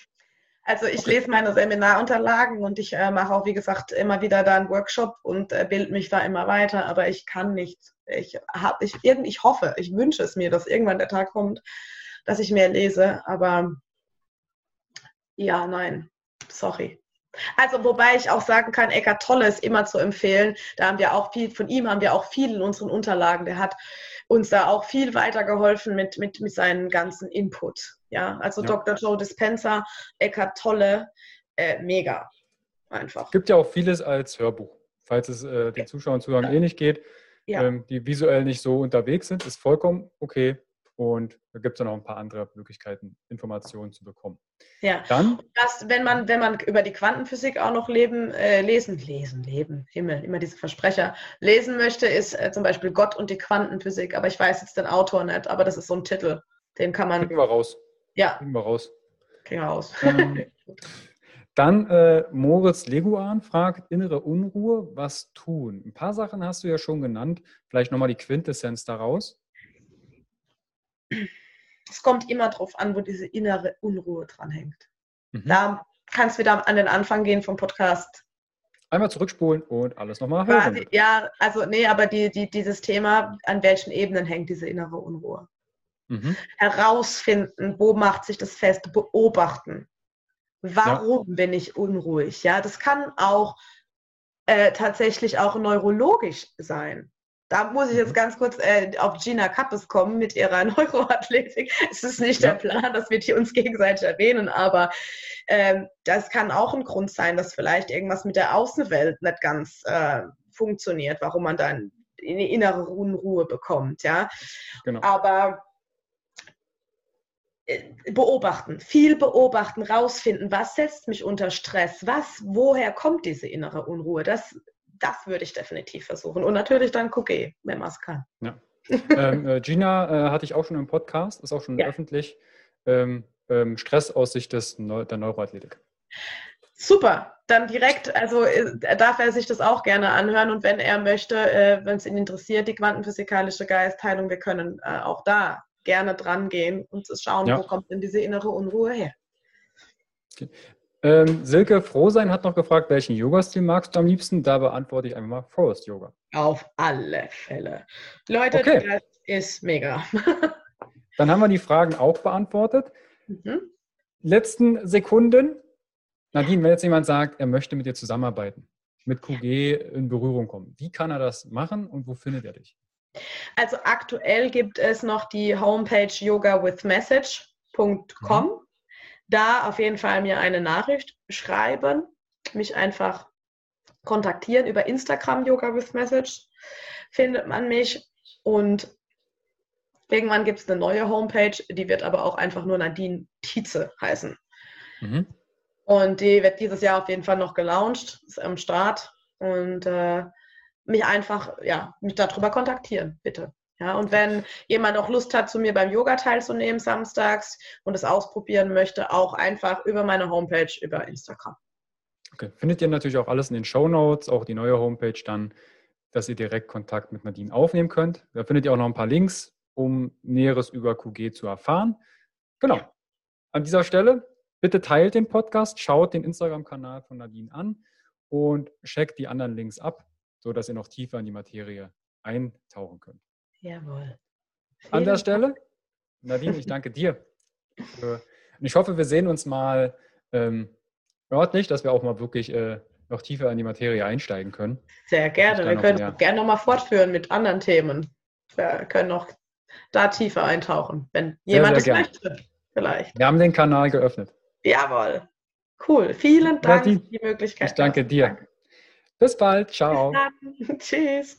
Also ich okay. lese meine Seminarunterlagen und ich äh, mache auch, wie gesagt, immer wieder da einen Workshop und äh, bilde mich da immer weiter, aber ich kann nicht. Ich habe, ich irgendwie, ich hoffe, ich wünsche es mir, dass irgendwann der Tag kommt, dass ich mehr lese, aber ja, nein, sorry. Also wobei ich auch sagen kann, Eckart Tolle ist immer zu empfehlen. Da haben wir auch viel, von ihm haben wir auch viel in unseren Unterlagen. Der hat uns da auch viel weitergeholfen mit, mit, mit seinem ganzen Input. Ja, also ja. Dr. Joe Dispenza, Eckart Tolle, äh, mega. Einfach. Es gibt ja auch vieles als Hörbuch. Falls es äh, den Zuschauern und Zuhörern ja. ähnlich geht, ja. ähm, die visuell nicht so unterwegs sind, ist vollkommen okay. Und da gibt es dann auch ein paar andere Möglichkeiten, Informationen zu bekommen. Ja, dann, das, wenn, man, wenn man über die Quantenphysik auch noch leben, äh, lesen, lesen, leben, Himmel, immer diese Versprecher, lesen möchte, ist äh, zum Beispiel Gott und die Quantenphysik. Aber ich weiß jetzt den Autor nicht, aber das ist so ein Titel, den kann man. Kriegen wir raus. Ja. Kriegen wir raus. Kriegen wir raus. Ähm, dann äh, Moritz Leguan fragt, innere Unruhe, was tun? Ein paar Sachen hast du ja schon genannt. Vielleicht nochmal die Quintessenz daraus. Es kommt immer darauf an, wo diese innere Unruhe dranhängt. Mhm. Da kannst wieder an den Anfang gehen vom Podcast. Einmal zurückspulen und alles nochmal hören. Quasi, ja, also nee, aber die, die, dieses Thema, an welchen Ebenen hängt diese innere Unruhe? Mhm. Herausfinden, wo macht sich das fest, beobachten. Warum ja. bin ich unruhig? Ja, das kann auch äh, tatsächlich auch neurologisch sein. Da muss ich jetzt mhm. ganz kurz äh, auf Gina Kappes kommen mit ihrer Neuroathletik. Es ist nicht ja. der Plan, dass wir die uns gegenseitig erwähnen, aber ähm, das kann auch ein Grund sein, dass vielleicht irgendwas mit der Außenwelt nicht ganz äh, funktioniert, warum man dann eine innere Unruhe bekommt. Ja, genau. aber äh, beobachten, viel beobachten, rausfinden, was setzt mich unter Stress, was, woher kommt diese innere Unruhe, das, das würde ich definitiv versuchen. Und natürlich dann Cookie, wenn man es kann. Ja. ähm, äh, Gina äh, hatte ich auch schon im Podcast, ist auch schon ja. öffentlich. Ähm, ähm, Stress aus Sicht des Neu der Neuroathletik. Super, dann direkt, also äh, darf er sich das auch gerne anhören und wenn er möchte, äh, wenn es ihn interessiert, die quantenphysikalische Geistheilung, wir können äh, auch da gerne dran gehen und zu schauen, ja. wo kommt denn diese innere Unruhe her. Okay. Ähm, Silke Frohsein hat noch gefragt, welchen Yoga-Stil magst du am liebsten? Da beantworte ich einfach mal Forest Yoga. Auf alle Fälle. Leute, okay. das ist mega. Dann haben wir die Fragen auch beantwortet. Mhm. Letzten Sekunden. Nadine, wenn jetzt jemand sagt, er möchte mit dir zusammenarbeiten, mit QG in Berührung kommen, wie kann er das machen und wo findet er dich? Also aktuell gibt es noch die Homepage yogawithmessage.com. Mhm. Da auf jeden Fall mir eine Nachricht schreiben, mich einfach kontaktieren über Instagram Yoga with Message findet man mich und irgendwann gibt es eine neue Homepage, die wird aber auch einfach nur Nadine Tietze heißen. Mhm. Und die wird dieses Jahr auf jeden Fall noch gelauncht, ist am Start und äh, mich einfach, ja, mich darüber kontaktieren, bitte. Ja, und wenn jemand auch Lust hat, zu mir beim Yoga teilzunehmen samstags und es ausprobieren möchte, auch einfach über meine Homepage, über Instagram. Okay. Findet ihr natürlich auch alles in den Show Notes, auch die neue Homepage dann, dass ihr direkt Kontakt mit Nadine aufnehmen könnt. Da findet ihr auch noch ein paar Links, um Näheres über QG zu erfahren. Genau. Ja. An dieser Stelle, bitte teilt den Podcast, schaut den Instagram-Kanal von Nadine an und checkt die anderen Links ab so dass ihr noch tiefer in die Materie eintauchen könnt. Jawohl. Vielen An der Stelle, Nadine, ich danke dir. Und ich hoffe, wir sehen uns mal ähm, örtlich, dass wir auch mal wirklich äh, noch tiefer in die Materie einsteigen können. Sehr gerne. Wir können mehr... gerne nochmal fortführen mit anderen Themen. Wir können noch da tiefer eintauchen, wenn jemand es möchte. Vielleicht. Wir haben den Kanal geöffnet. Jawohl. Cool. Vielen Dank Nadine, für die Möglichkeit. Ich danke dir. Danke. Bis bald. Ciao. Bis Tschüss.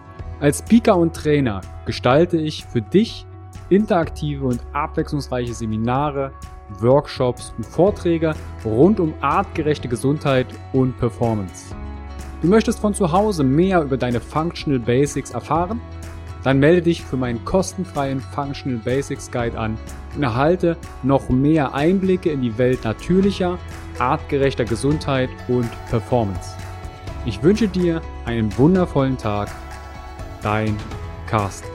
Als Speaker und Trainer gestalte ich für dich interaktive und abwechslungsreiche Seminare, Workshops und Vorträge rund um artgerechte Gesundheit und Performance. Du möchtest von zu Hause mehr über deine Functional Basics erfahren? Dann melde dich für meinen kostenfreien Functional Basics Guide an und erhalte noch mehr Einblicke in die Welt natürlicher, artgerechter Gesundheit und Performance. Ich wünsche dir einen wundervollen Tag. Dein Carsten.